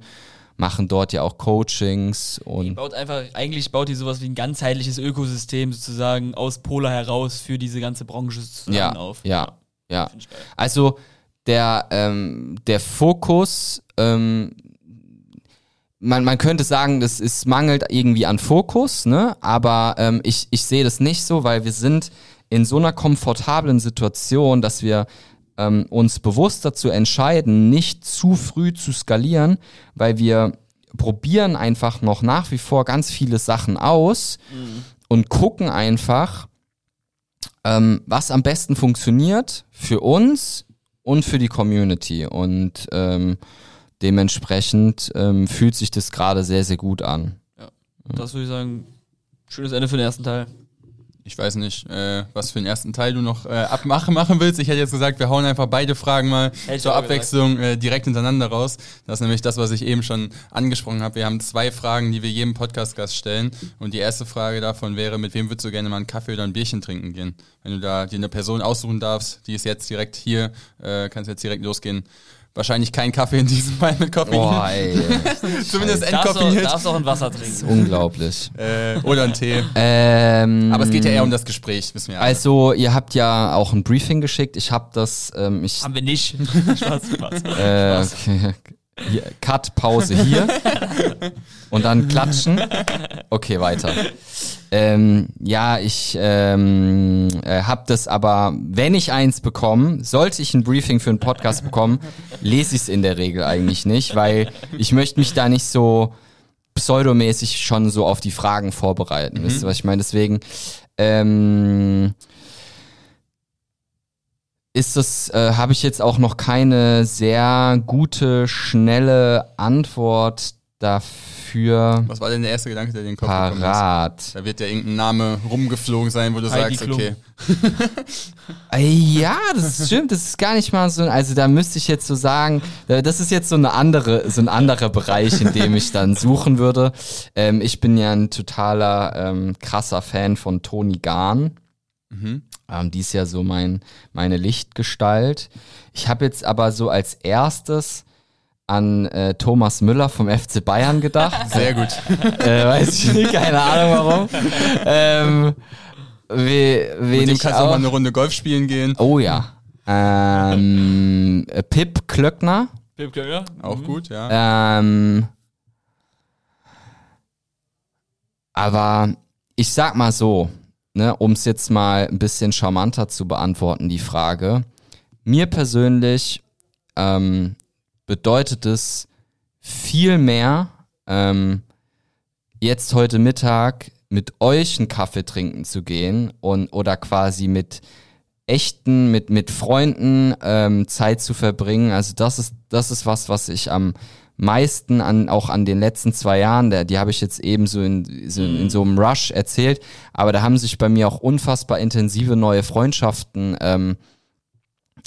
machen dort ja auch Coachings Die und baut einfach, eigentlich baut die sowas wie ein ganzheitliches Ökosystem sozusagen aus Polar heraus für diese ganze Branche zusammen ja, auf. ja, ja. Geil. Also der, ähm, der Fokus, ähm, man, man könnte sagen, das ist mangelt irgendwie an Fokus, ne? Aber ähm, ich, ich sehe das nicht so, weil wir sind in so einer komfortablen Situation, dass wir ähm, uns bewusst dazu entscheiden, nicht zu früh zu skalieren, weil wir probieren einfach noch nach wie vor ganz viele Sachen aus und gucken einfach, ähm, was am besten funktioniert für uns und für die Community. Und ähm, dementsprechend ähm, fühlt sich das gerade sehr, sehr gut an. Das würde ich sagen, schönes Ende für den ersten Teil. Ich weiß nicht, äh, was für den ersten Teil du noch äh, abmachen machen willst. Ich hätte jetzt gesagt, wir hauen einfach beide Fragen mal Hätte ich zur Abwechslung äh, direkt hintereinander raus. Das ist nämlich das, was ich eben schon angesprochen habe. Wir haben zwei Fragen, die wir jedem Podcast-Gast stellen. Und die erste Frage davon wäre, mit wem würdest du gerne mal einen Kaffee oder ein Bierchen trinken gehen? Wenn du da dir eine Person aussuchen darfst, die ist jetzt direkt hier, äh, kannst jetzt direkt losgehen. Wahrscheinlich kein Kaffee in diesem Fall mit Koffein. Boah, ey. Zumindest Darfst auch, entkoffiniert. darfst auch ein Wasser trinken. Unglaublich. Äh, oder ein Tee. Ähm, Aber es geht ja eher um das Gespräch, wissen wir alle. Also, ihr habt ja auch ein Briefing geschickt. Ich habe das, ähm, ich, Haben wir nicht. Spaß, Spaß. äh, okay. Hier, Cut, Pause hier. Und dann klatschen. Okay, weiter. Ähm, ja, ich ähm, äh, habe das aber, wenn ich eins bekomme, sollte ich ein Briefing für einen Podcast bekommen, lese ich es in der Regel eigentlich nicht, weil ich möchte mich da nicht so pseudomäßig schon so auf die Fragen vorbereiten. Wisst ihr, was ich meine? Deswegen ähm, ist das, äh, habe ich jetzt auch noch keine sehr gute, schnelle Antwort dafür Was war denn der erste Gedanke, der dir in den Kopf gekommen ist? parat. Da wird ja irgendein Name rumgeflogen sein, wo du Heidi sagst, Klum. okay. Ja, das stimmt. Das ist gar nicht mal so. Also da müsste ich jetzt so sagen, äh, das ist jetzt so eine andere, so ein anderer Bereich, in dem ich dann suchen würde. Ähm, ich bin ja ein totaler ähm, krasser Fan von Toni Gahn. Ähm, die ist ja so mein, meine Lichtgestalt. Ich habe jetzt aber so als erstes an äh, Thomas Müller vom FC Bayern gedacht. Sehr gut. äh, weiß ich nicht, keine Ahnung warum. ähm, we, wen Mit dem kannst du auch mal eine Runde Golf spielen gehen. Oh ja. Ähm, äh, Pip Klöckner. Pip Klöckner. Auch gut, ja. Ähm, aber ich sag mal so, ne, um es jetzt mal ein bisschen charmanter zu beantworten, die Frage. Mir persönlich ähm, bedeutet es viel mehr, ähm, jetzt heute Mittag mit euch einen Kaffee trinken zu gehen und oder quasi mit echten, mit, mit Freunden ähm, Zeit zu verbringen. Also das ist, das ist was, was ich am meisten an, auch an den letzten zwei Jahren, der, die habe ich jetzt eben so in, so in, so einem Rush erzählt, aber da haben sich bei mir auch unfassbar intensive neue Freundschaften ähm,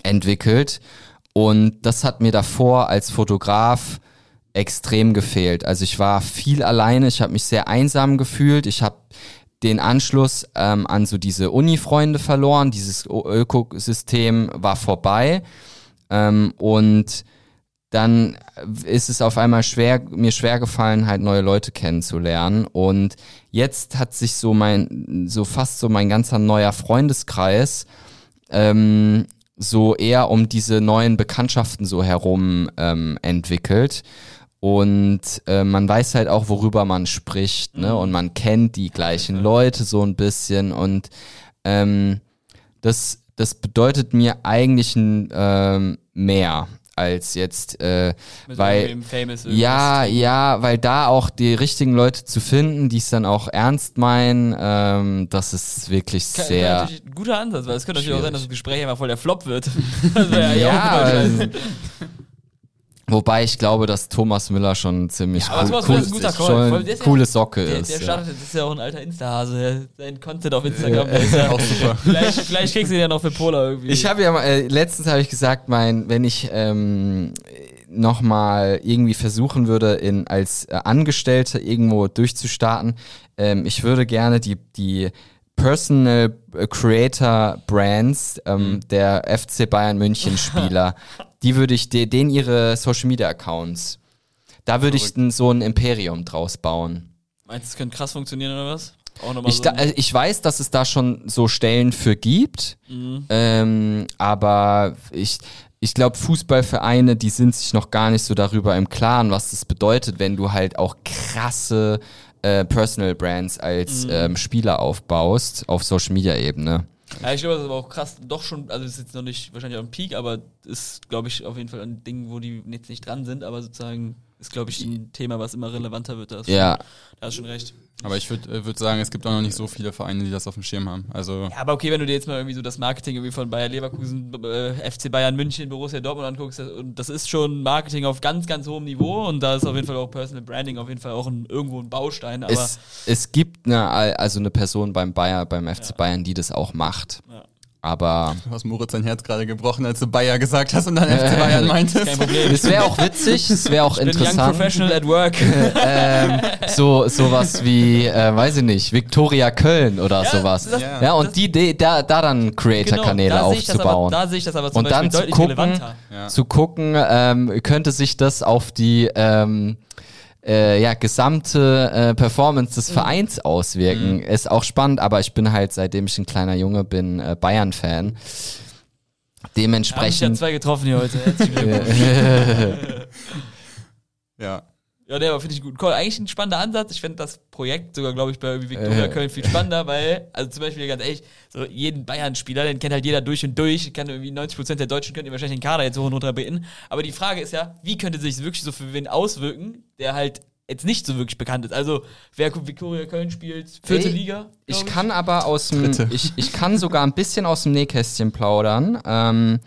entwickelt. Und das hat mir davor als Fotograf extrem gefehlt. Also ich war viel alleine, ich habe mich sehr einsam gefühlt, ich habe den Anschluss ähm, an so diese Uni-Freunde verloren, dieses Ökosystem war vorbei ähm, und dann ist es auf einmal schwer, mir schwer gefallen, halt neue Leute kennenzulernen. Und jetzt hat sich so mein, so fast so mein ganzer neuer Freundeskreis ähm, so eher um diese neuen Bekanntschaften so herum ähm, entwickelt. Und äh, man weiß halt auch, worüber man spricht, ne? Und man kennt die gleichen Leute so ein bisschen. Und ähm, das, das bedeutet mir eigentlich ein, ähm, mehr als jetzt, äh, Mit weil ja, ja, weil da auch die richtigen Leute zu finden, die es dann auch ernst meinen, ähm, das ist wirklich Kann- sehr. kann natürlich ein guter Ansatz, weil es könnte natürlich auch sein, dass das Gespräch einfach voll der Flop wird. Ja, ja, auch also. wobei ich glaube, dass Thomas Müller schon ziemlich Ja, cool, cool, ist ein guter Call. schon der ist ja- coole Socke Der, ist. der ja. startet, das ist ja auch ein alter Insta-Hase. der- Sein Content auf Instagram, der ist ja Auch super. Vielleicht, vielleicht kriegst du den ja noch für Polar irgendwie. Ich habe ja mal, äh, letztens habe ich gesagt, mein, wenn ich ähm, nochmal irgendwie versuchen würde, in, als äh, Angestellter irgendwo durchzustarten, ähm, ich würde gerne die, die Personal Creator Brands ähm, der FC Bayern München Spieler, die würde ich, de, denen ihre Social Media Accounts, Da würde ich n- so ein Imperium draus bauen. Meinst du, es könnte krass funktionieren oder was? Ich, so. da, also ich weiß, dass es da schon so Stellen für gibt, ähm, aber ich, ich glaube, Fußballvereine, die sind sich noch gar nicht so darüber im Klaren, was das bedeutet, wenn du halt auch krasse äh, Personal Brands als ähm, Spieler aufbaust auf Social Media Ebene. Ja, ich glaube, das ist aber auch krass, doch schon, also das ist jetzt noch nicht wahrscheinlich am Peak, aber ist, glaube ich, auf jeden Fall ein Ding, wo die jetzt nicht dran sind, aber sozusagen ist, glaube ich, ein Thema, was immer relevanter wird. Da Ja, du- da hast du schon recht. Aber ich würde würd sagen, es gibt auch noch nicht so viele Vereine, die das auf dem Schirm haben. Also Ja, aber okay, wenn du dir jetzt mal irgendwie so das Marketing irgendwie von Bayer Leverkusen, äh, FC Bayern München, Borussia Dortmund anguckst, das, und das ist schon Marketing auf ganz, ganz hohem Niveau und da ist auf jeden Fall auch Personal Branding auf jeden Fall auch ein, irgendwo ein Baustein, aber es, es gibt eine, also eine Person beim Bayer, beim FC Bayern, die das auch macht. Ja. Aber du hast Moritz sein Herz gerade gebrochen, als du Bayer gesagt hast und dann FC Bayern meintest. kein Problem. es wäre auch witzig, es wäre auch Ich bin Young interessant. Professional at Work. ähm, so sowas wie, äh, weiß ich nicht, Victoria Köln oder Ja, sowas. das- ja, und die, die da, da dann Creator-Kanäle Genau, da sehe ich das aber- aufzubauen. Da sehe ich das aber zum und Beispiel dann zu gucken, relevanter. Ja. zu gucken, ähm, könnte sich das auf die ähm, äh, ja, gesamte äh, Performance Mhm. des Vereins auswirken. Ist auch spannend, aber ich bin halt, seitdem ich ein kleiner Junge bin, äh, Bayern-Fan. Da habe ich ja Dementsprechend. zwei getroffen hier heute. Ja. Ja, der war, finde ich, gut. Cool. Eigentlich ein spannender Ansatz. Ich finde das Projekt sogar, glaube ich, bei irgendwie Viktoria Äh. Köln viel spannender, weil, also zum Beispiel ganz ehrlich, so jeden Bayern-Spieler, den kennt halt jeder durch und durch. Kann irgendwie 90% der Deutschen könnten wahrscheinlich den Kader jetzt hoch und runter beten. Aber die Frage ist ja, wie könnte sich wirklich so für wen auswirken, der halt jetzt nicht so wirklich bekannt ist. Also, wer Viktoria Köln spielt, vierte Ey, Liga. Ich glaub kann aber aus dem, ich, ich kann sogar ein bisschen aus dem Nähkästchen plaudern. Ähm,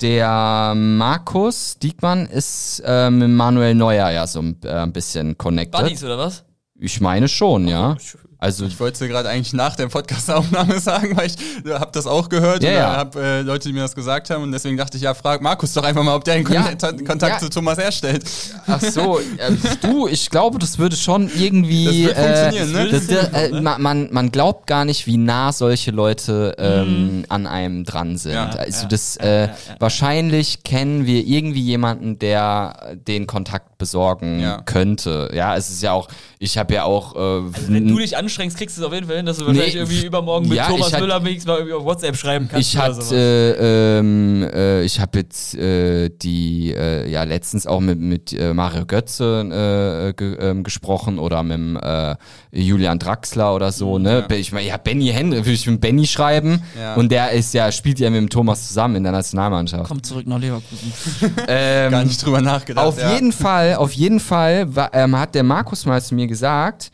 der Markus Diekmann ist äh, mit Manuel Neuer ja so ein, äh, ein bisschen connected. Buddies oder was? Ich meine schon, ja. Also Ich wollte es dir gerade eigentlich nach der Podcast-Aufnahme sagen, weil ich habe das auch gehört Ja, und ja. habe äh, Leute, die mir das gesagt haben und deswegen dachte ich, ja, frag Markus doch einfach mal, ob der einen Ja, Kontakt, Kontakt zu Thomas herstellt. Ach so, äh, du, ich glaube, das würde schon irgendwie. Das wird funktionieren, ne? das, das, äh, ma- man, man glaubt gar nicht, wie nah solche Leute ähm, an einem dran sind. Also das äh, wahrscheinlich kennen wir irgendwie jemanden, der den Kontakt besorgen könnte. Ja, es ist ja auch, ich habe ja auch. Äh, Also wenn du dich anstrengst, kriegst du es auf jeden Fall hin, dass du wahrscheinlich Nee, irgendwie übermorgen mit ja, Thomas hat- Müller wenigstens mal irgendwie auf WhatsApp schreiben kannst. ich oder hatte, sowas. äh, ähm, äh, ich habe jetzt äh, die, äh, ja letztens auch mit mit äh, Mario Götze äh, ge, ähm, gesprochen oder mit dem, äh, Julian Draxler oder so, ne? Ja. Ich meine, ja Benny Henry, würde ich mit Benny schreiben Ja. und der ist ja spielt ja mit dem Thomas zusammen in der Nationalmannschaft. Komm zurück nach Leverkusen. Ähm, Gar nicht drüber nachgedacht. auf ja. jeden Fall, auf jeden Fall wa- ähm, hat der Markus mal zu mir gesagt,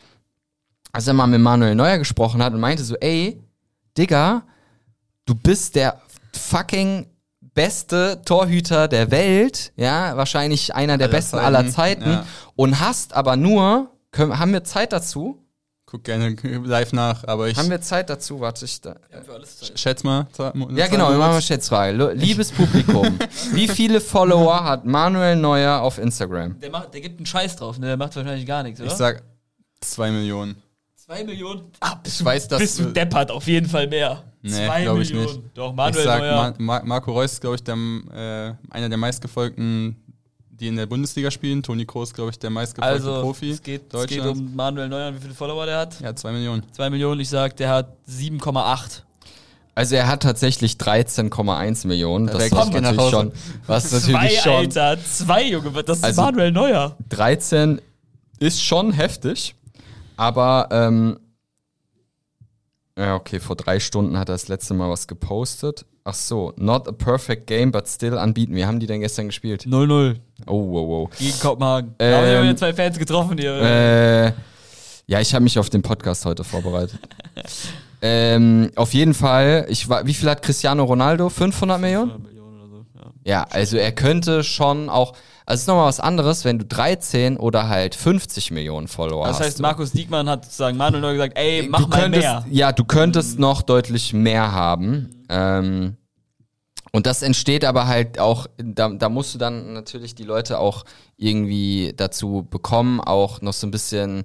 als er mal mit Manuel Neuer gesprochen hat und meinte so, ey, Digga, du bist der fucking beste Torhüter der Welt, ja, wahrscheinlich einer der Aller besten Zeiten, aller Zeiten ja. und hast aber nur, können, haben wir Zeit dazu? Guck gerne live nach, aber ich Haben wir Zeit dazu? Warte ich da. schätze mal. Ja, genau, wir machen mal Schätzfrage. Liebes Publikum, wie viele Follower hat Manuel Neuer auf Instagram? Der, macht, der gibt einen Scheiß drauf, ne? Der macht wahrscheinlich gar nichts, oder? Ich sag zwei Millionen. Zwei Millionen? Ah, bist Ich weiß, dass bist du deppert, auf jeden Fall mehr. Nee, Zwei glaub ich Millionen. nicht. Doch, ich Manuel sag, Neuer. Ma Ma Marco Reus ist, glaube ich, der, äh, einer der meistgefolgten, die in der Bundesliga spielen. Toni Kroos, glaube ich, der meistgefolgte also, Profi. es geht, es geht um Manuel Neuer und wie viele Follower der hat. Ja, zwei Millionen. Zwei Millionen, ich sag, der hat 7,8. Also er hat tatsächlich 13,1 Millionen. Das nach natürlich Hause. schon, was natürlich Zwei, schon Alter. Zwei, Junge. Das ist Also- Manuel Neuer. 13 ist schon heftig, aber ähm, ja okay, vor drei Stunden hat er das letzte Mal was gepostet. Ach so, not a perfect game, but still unbeaten. Wie haben die denn gestern gespielt? 0-0 Oh, wow, wow. gegen Kopenhagen. Ähm, da haben wir wieder zwei Fans getroffen hier. Äh, ja, ich habe mich auf den Podcast heute vorbereitet. ähm, auf jeden Fall, ich war, wie viel hat Cristiano Ronaldo? 500 Millionen? 500 Millionen oder so. Ja. Ja, also er könnte schon auch, also es ist nochmal was anderes, wenn du 13 oder halt 50 Millionen Follower Das hast. heißt, Markus Diekmann hat sozusagen Manuel Neuer gesagt, ey, mach du mal könntest, mehr. Ja, du könntest noch deutlich mehr haben. Ähm, und das entsteht aber halt auch, da, da musst du dann natürlich die Leute auch irgendwie dazu bekommen, auch noch so ein bisschen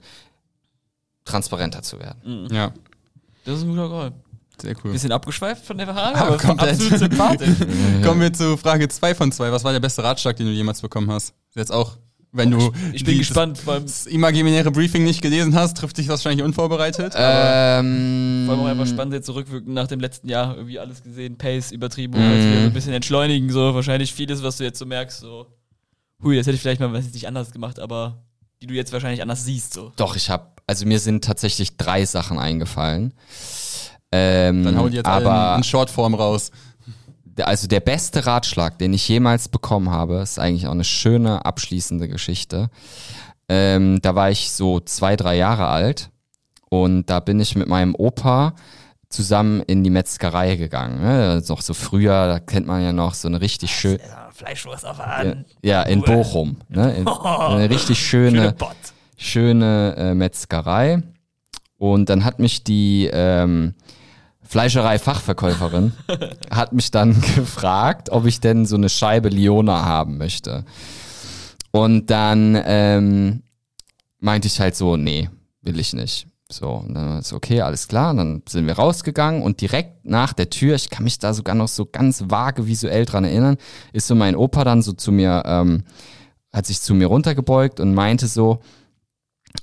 transparenter zu werden. Ja, Das ist ein guter Call. Sehr cool. Bisschen abgeschweift von der Frage, aber komplett. absolut sympathisch. Kommen wir zu Frage 2 von 2. Was war der beste Ratschlag, den du jemals bekommen hast? Jetzt auch Wenn du Ich bin gespannt, allem, das imaginäre Briefing nicht gelesen hast, trifft dich wahrscheinlich unvorbereitet. aber Ähm, vor allem auch einfach spannend jetzt zurückwirken nach dem letzten Jahr irgendwie alles gesehen, Pace übertrieben, und jetzt wieder so ein bisschen entschleunigen, so wahrscheinlich vieles, was du jetzt so merkst, so, hui, das hätte ich vielleicht mal was nicht anders gemacht, aber die du jetzt wahrscheinlich anders siehst, so. Doch, ich habe, also mir sind tatsächlich drei Sachen eingefallen. Ähm, dann hau die jetzt aber in, Shortform raus. also der beste Ratschlag, den ich jemals bekommen habe, ist eigentlich auch eine schöne abschließende Geschichte. Ähm, da war ich so zwei, drei Jahre alt und da bin ich mit meinem Opa zusammen in die Metzgerei gegangen. Ne? Das ist Noch so früher, da kennt man ja noch so eine richtig schön, Fleischwurst auf ja, ja in Bochum, ne? in, eine richtig schöne, schöne äh, Metzgerei. Und dann hat mich die ähm, Fleischerei-Fachverkäuferin hat mich dann gefragt, ob ich denn so eine Scheibe Liona haben möchte. Und dann ähm, meinte ich halt so, nee, will ich nicht. So, und dann ist okay, alles klar. Und dann sind wir rausgegangen und direkt nach der Tür, ich kann mich da sogar noch so ganz vage visuell dran erinnern, ist so mein Opa dann so zu mir, ähm, hat sich zu mir runtergebeugt und meinte so,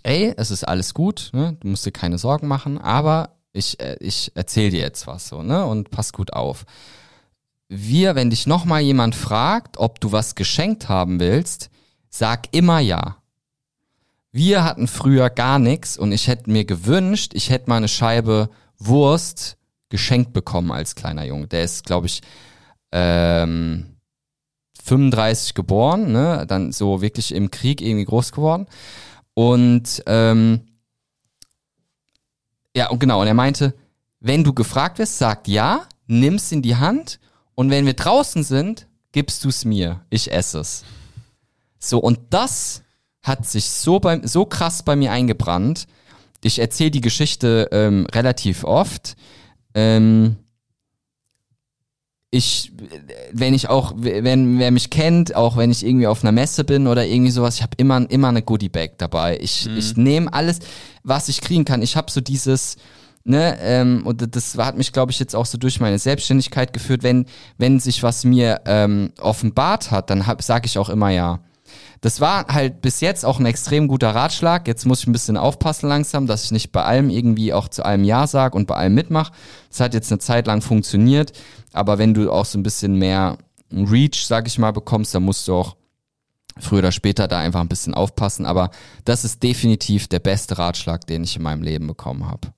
ey, es ist alles gut, ne? du musst dir keine Sorgen machen, aber ich, äh, ich erzähl dir jetzt was so, ne? Und pass gut auf. Wir, wenn dich nochmal jemand fragt, ob du was geschenkt haben willst, sag immer ja. Wir hatten früher gar nichts und ich hätte mir gewünscht, ich hätte mal eine Scheibe Wurst geschenkt bekommen als kleiner Junge. Der ist, glaube ich, ähm, 35 geboren, ne? dann so wirklich im Krieg irgendwie groß geworden. Und ähm, ja, und genau, und er meinte, wenn du gefragt wirst, sag ja, nimm's in die Hand und wenn wir draußen sind, gibst du's mir. Ich esse es. So, und das hat sich so, bei, so krass bei mir eingebrannt. Ich erzähle die Geschichte ähm, relativ oft. Ähm, ich, wenn ich auch, wenn wer mich kennt, auch wenn ich irgendwie auf einer Messe bin oder irgendwie sowas, ich habe immer immer eine Goodie Bag dabei. Ich, ich nehme alles, was ich kriegen kann. Ich habe so dieses, ne, ähm, und das hat mich, glaube ich, jetzt auch so durch meine Selbstständigkeit geführt. Wenn wenn sich was mir ähm, offenbart hat, dann sage ich auch immer ja. Das war halt bis jetzt auch ein extrem guter Ratschlag. Jetzt muss ich ein bisschen aufpassen langsam, dass ich nicht bei allem irgendwie auch zu allem Ja sag und bei allem mitmache. Das hat jetzt eine Zeit lang funktioniert, aber wenn du auch so ein bisschen mehr Reach, sag ich mal, bekommst, dann musst du auch früher oder später da einfach ein bisschen aufpassen. Aber das ist definitiv der beste Ratschlag, den ich in meinem Leben bekommen habe.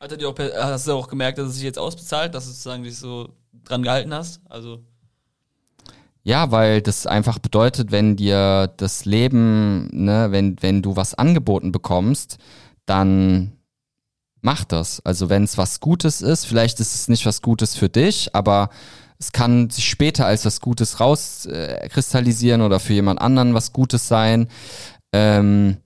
Hast du auch gemerkt, dass es sich jetzt ausbezahlt, dass du sozusagen dich so dran gehalten hast? Also, Ja, weil das einfach bedeutet, wenn dir das Leben, ne, wenn, wenn du was angeboten bekommst, dann mach das. Also wenn es was Gutes ist, vielleicht ist es nicht was Gutes für dich, aber es kann sich später als was Gutes rauskristallisieren äh, oder für jemand anderen was Gutes sein. Ähm,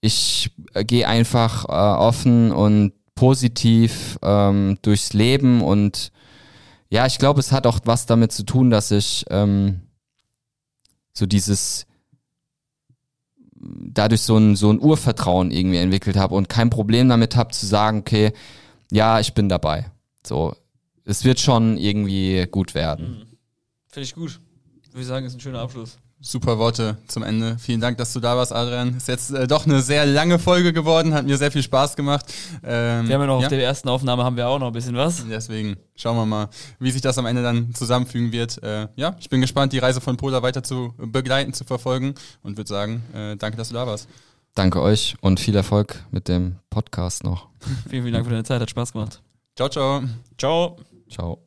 ich äh, gehe einfach äh, offen und positiv ähm, durchs Leben und ja, ich glaube, es hat auch was damit zu tun, dass ich ähm, so dieses dadurch so ein, so ein Urvertrauen irgendwie entwickelt habe und kein Problem damit habe zu sagen, okay, ja, ich bin dabei. So, es wird schon irgendwie gut werden. finde ich gut. Würde ich sagen, ist ein schöner Abschluss. Super Worte zum Ende. Vielen Dank, dass du da warst, Adrian. Ist jetzt äh, doch eine sehr lange Folge geworden, hat mir sehr viel Spaß gemacht. Ähm, Wir haben ja noch auf der ersten Aufnahme haben wir auch noch ein bisschen was. Deswegen schauen wir mal, wie sich das am Ende dann zusammenfügen wird. Äh, ja, ich bin gespannt, die Reise von Pola weiter zu begleiten, zu verfolgen und würde sagen, äh, danke, dass du da warst. Danke euch und viel Erfolg mit dem Podcast noch. Vielen, vielen Dank für deine Zeit, hat Spaß gemacht. Ciao, ciao. Ciao. Ciao.